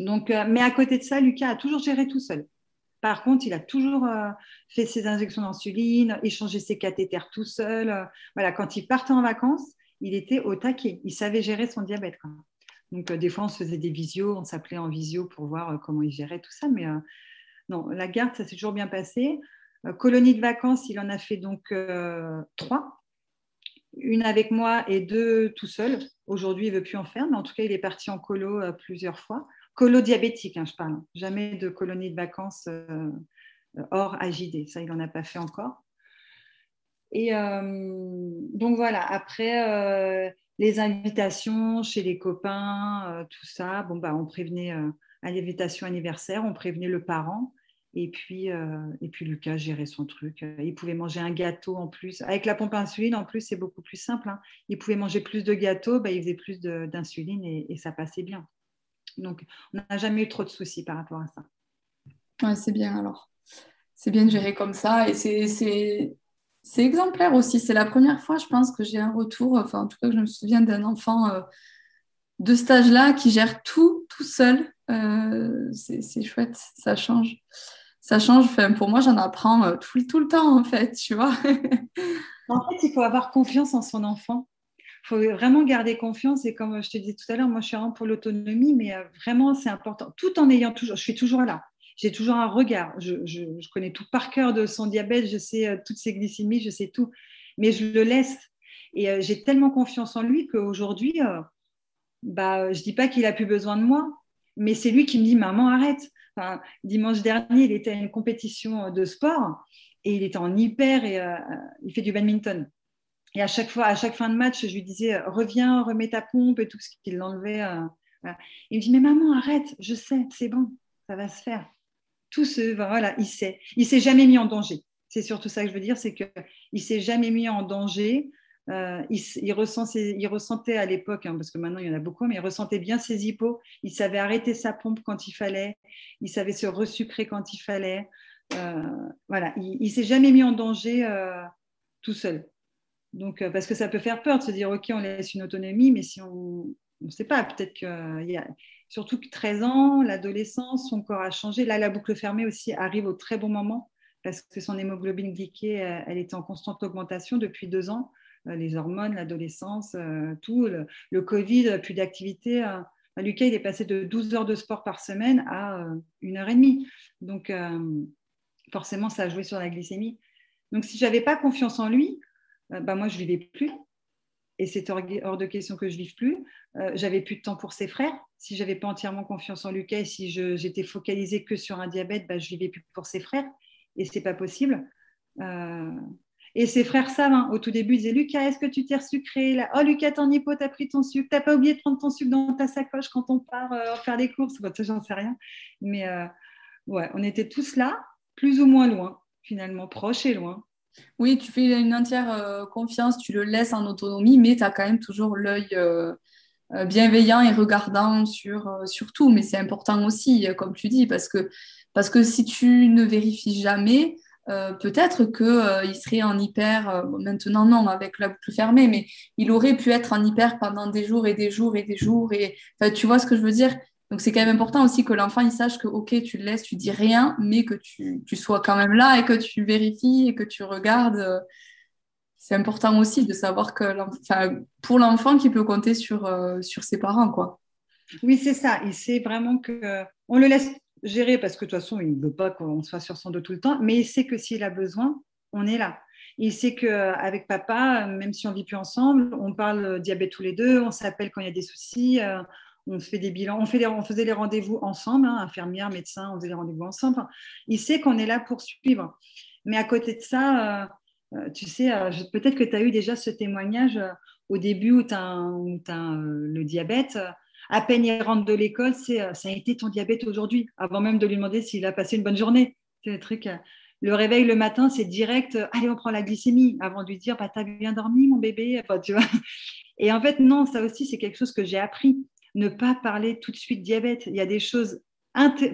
Donc, euh, mais à côté de ça, Lucas a toujours géré tout seul. Par contre, il a toujours fait ses injections d'insuline, échangé ses cathéters tout seul. voilà, quand il partait en vacances, il était au taquet. Il savait gérer son diabète. Donc, des fois, on se faisait des visios, on s'appelait en visio pour voir comment il gérait tout ça. Mais non, la garde, ça s'est toujours bien passé. Colonie de vacances, il en a fait donc trois une avec moi et deux tout seul. Aujourd'hui, il ne veut plus en faire, mais en tout cas, il est parti en colo euh, plusieurs fois. Colo diabétique, hein, je parle. Jamais de colonie de vacances euh, hors AJD. Ça, il n'en a pas fait encore. Et euh, donc voilà, après les invitations chez les copains, tout ça, bon, bah, on prévenait à l'invitation anniversaire, on prévenait le parent. Et puis, euh, et puis Lucas gérait son truc. Euh, il pouvait manger un gâteau en plus. Avec la pompe insuline, en plus, c'est beaucoup plus simple. Hein. Il pouvait manger plus de gâteaux, bah, il faisait plus d'insuline et, ça passait bien. Donc, on n'a jamais eu trop de soucis par rapport à ça. Ouais, c'est bien alors. C'est bien de gérer comme ça. Et c'est exemplaire aussi. C'est la première fois, je pense, que j'ai un retour, enfin, en tout cas, que je me souviens d'un enfant euh, de cet âge-là qui gère tout tout seul. c'est chouette, ça change ça change. Pour moi, j'en apprends euh, tout, tout, le temps, en fait, tu vois. en fait, il faut avoir confiance en son enfant. Il faut vraiment garder confiance. Et comme je te disais tout à l'heure, moi, je suis vraiment pour l'autonomie, mais euh, vraiment, c'est important. Tout en ayant toujours, je suis toujours là. J'ai toujours un regard. Je, connais tout par cœur de son diabète. Je sais euh, toutes ses glycémies, je sais tout. Mais je le laisse. Et j'ai tellement confiance en lui qu'aujourd'hui, bah, je dis pas qu'il a plus besoin de moi, mais c'est lui qui me dit maman arrête. Dimanche dernier, il était à une compétition de sport et il était en hyper et euh, il fait du badminton. Et à chaque fois, à chaque fin de match, je lui disais reviens, remets ta pompe et tout ce qu'il l'enlevait. Euh, il me dit mais maman arrête, je sais, c'est bon, ça va se faire. Tout ce voilà, il sait, il s'est jamais mis en danger. C'est surtout ça que je veux dire, c'est que il s'est jamais mis en danger. Euh, il, ressent il, ressentait à l'époque, hein, parce que maintenant il y en a beaucoup, mais il ressentait bien ses hippos. Il savait arrêter sa pompe quand il fallait. Il savait se resucrer quand il fallait. Euh, voilà, il, ne s'est jamais mis en danger euh, tout seul. Donc, parce que ça peut faire peur de se dire, ok, on laisse une autonomie, mais si on ne sait pas, peut-être qu'il y a surtout que 13 ans, l'adolescence, son corps a changé. Là, la boucle fermée aussi arrive au très bon moment parce que son hémoglobine glyquée, elle était en constante augmentation depuis deux ans. Euh, les hormones, l'adolescence, euh, tout, le, Covid, plus d'activité. Euh, Lucas, il est passé de 12 heures de sport par semaine à une heure et demie. Donc, forcément, ça a joué sur la glycémie. Donc, si je n'avais pas confiance en lui, bah, moi, je ne vivais plus. Et c'est hors de question que je vive plus. j'avais plus de temps pour ses frères. Si j'avais pas entièrement confiance en Lucas si j'étais focalisée que sur un diabète, bah, je vivais plus pour ses frères. Et c'est pas possible. Et ses frères savent, hein. au tout début, ils disaient Lucas, est-ce que tu t'es sucré Oh, Lucas, ton hypo, t'as pris ton sucre. T'as pas oublié de prendre ton sucre dans ta sacoche quand on part euh, faire les courses bah, J'en sais rien. Mais euh, ouais, on était tous là, plus ou moins loin, finalement, proches et loin. Oui, tu fais une entière euh, confiance, tu le laisses en autonomie, mais tu as quand même toujours l'œil bienveillant et regardant sur, sur tout. Mais c'est important aussi, comme tu dis, parce que, parce que si tu ne vérifies jamais, euh, peut-être qu'il euh, serait en hyper, euh, maintenant non, avec la boucle fermée, mais il aurait pu être en hyper pendant des jours et des jours et des jours. Et tu vois ce que je veux dire? Donc c'est quand même important aussi que l'enfant il sache que ok, tu le laisses, tu dis rien, mais que tu, tu sois quand même là et que tu vérifies et que tu regardes. c'est important aussi de savoir que pour l'enfant qui peut compter sur, sur ses parents. quoi. Oui, c'est ça. Il sait vraiment que on le laisse gérer parce que de toute façon, il ne veut pas qu'on soit sur son dos tout le temps, mais il sait que s'il a besoin, on est là. Il sait qu'avec papa, même si on ne vit plus ensemble, on parle diabète tous les deux, on s'appelle quand il y a des soucis, euh, on fait des bilans, on, fait on faisait les rendez-vous ensemble, hein, infirmière, médecin, on faisait les rendez-vous ensemble. Il sait qu'on est là pour suivre. Mais à côté de ça, euh, euh, tu sais, peut-être que tu as eu déjà ce témoignage au début où tu as, le diabète à peine il rentre de l'école, c'est euh, ça a été ton diabète aujourd'hui, avant même de lui demander s'il a passé une bonne journée. Le truc. Euh, le réveil le matin, c'est direct, euh, allez, on prend la glycémie, avant de lui dire, bah, t'as bien dormi, mon bébé. Et en fait, non, ça aussi, c'est quelque chose que j'ai appris. Ne pas parler tout de suite diabète. Il y a des choses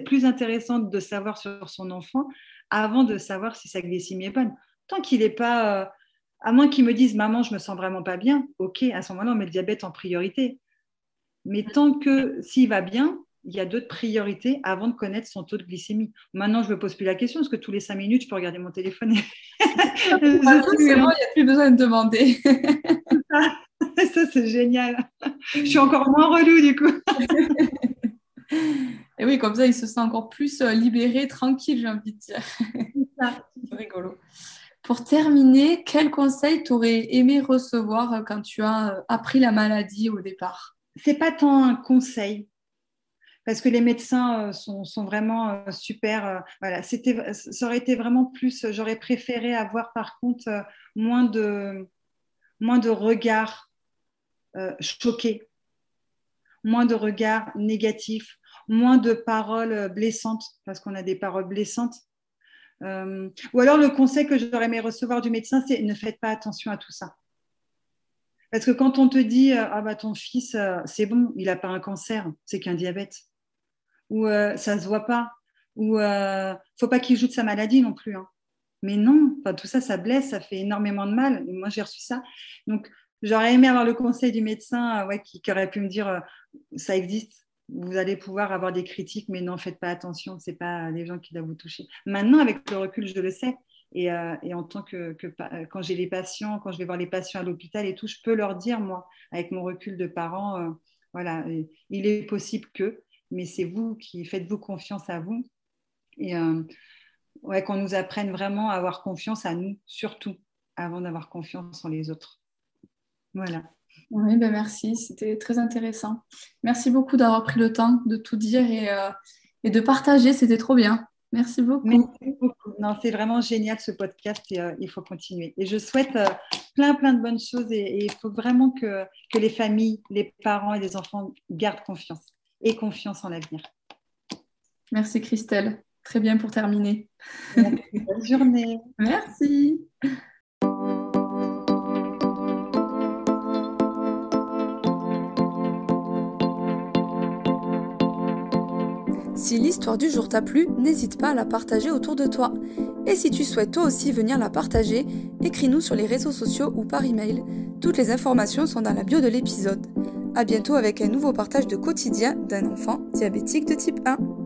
plus intéressantes de savoir sur son enfant avant de savoir si sa glycémie est bonne. Tant qu'il n'est pas, à moins qu'il me dise, maman, je me sens vraiment pas bien, ok, à ce moment-là, on met le diabète en priorité. Mais tant que s'il va bien, il y a d'autres priorités avant de connaître son taux de glycémie. Maintenant, je ne me pose plus la question parce que tous les cinq minutes, je peux regarder mon téléphone. il n'y a plus besoin de demander. ça, c'est génial. Je suis encore moins relou du coup. Et oui, comme ça, il se sent encore plus euh, libéré, tranquille, j'ai envie de dire. C'est rigolo. Pour terminer, quel conseil t'aurais aimé recevoir euh, quand tu as euh, appris la maladie au départ? C'est pas tant un conseil parce que les médecins euh, sont, vraiment euh, super. Euh, voilà, ça aurait été vraiment plus. J'aurais préféré avoir par contre moins de regards choqués, moins de regards négatifs, moins de paroles blessantes parce qu'on a des paroles blessantes. ou alors le conseil que j'aurais aimé recevoir du médecin, c'est ne faites pas attention à tout ça. Parce que quand on te dit euh, ah bah ton fils euh, c'est bon, il n'a pas un cancer, c'est qu'un diabète, ou euh, ça se voit pas, ou ne faut pas qu'il joue de sa maladie non plus. Hein. Mais non, tout ça, ça blesse, ça fait énormément de mal. moi, j'ai reçu ça. Donc, j'aurais aimé avoir le conseil du médecin ouais, qui, aurait pu me dire ça existe, vous allez pouvoir avoir des critiques, mais non, faites pas attention, ce n'est pas les gens qui doivent vous toucher. Maintenant, avec le recul, je le sais. Euh, et, en tant que, euh, quand j'ai les patients, quand je vais voir les patients à l'hôpital et tout, je peux leur dire, moi, avec mon recul de parent, euh, voilà, il est possible que, mais c'est vous qui faites-vous confiance à vous. Et ouais, qu'on nous apprenne vraiment à avoir confiance à nous, surtout, avant d'avoir confiance en les autres. Voilà. Oui, ben merci, c'était très intéressant. Merci beaucoup d'avoir pris le temps de tout dire et, et de partager, c'était trop bien. Merci beaucoup. Merci beaucoup. Non, c'est vraiment génial ce podcast et euh, il faut continuer. Et je souhaite euh, plein, plein de bonnes choses et, il faut vraiment que, que les familles, les parents et les enfants gardent confiance et confiance en l'avenir. Merci Christelle. Très bien pour terminer. Bonne journée. Merci. Si l'histoire du jour t'a plu, n'hésite pas à la partager autour de toi. Et si tu souhaites toi aussi venir la partager, écris-nous sur les réseaux sociaux ou par email. Toutes les informations sont dans la bio de l'épisode. A bientôt avec un nouveau partage de quotidien d'un enfant diabétique de type 1.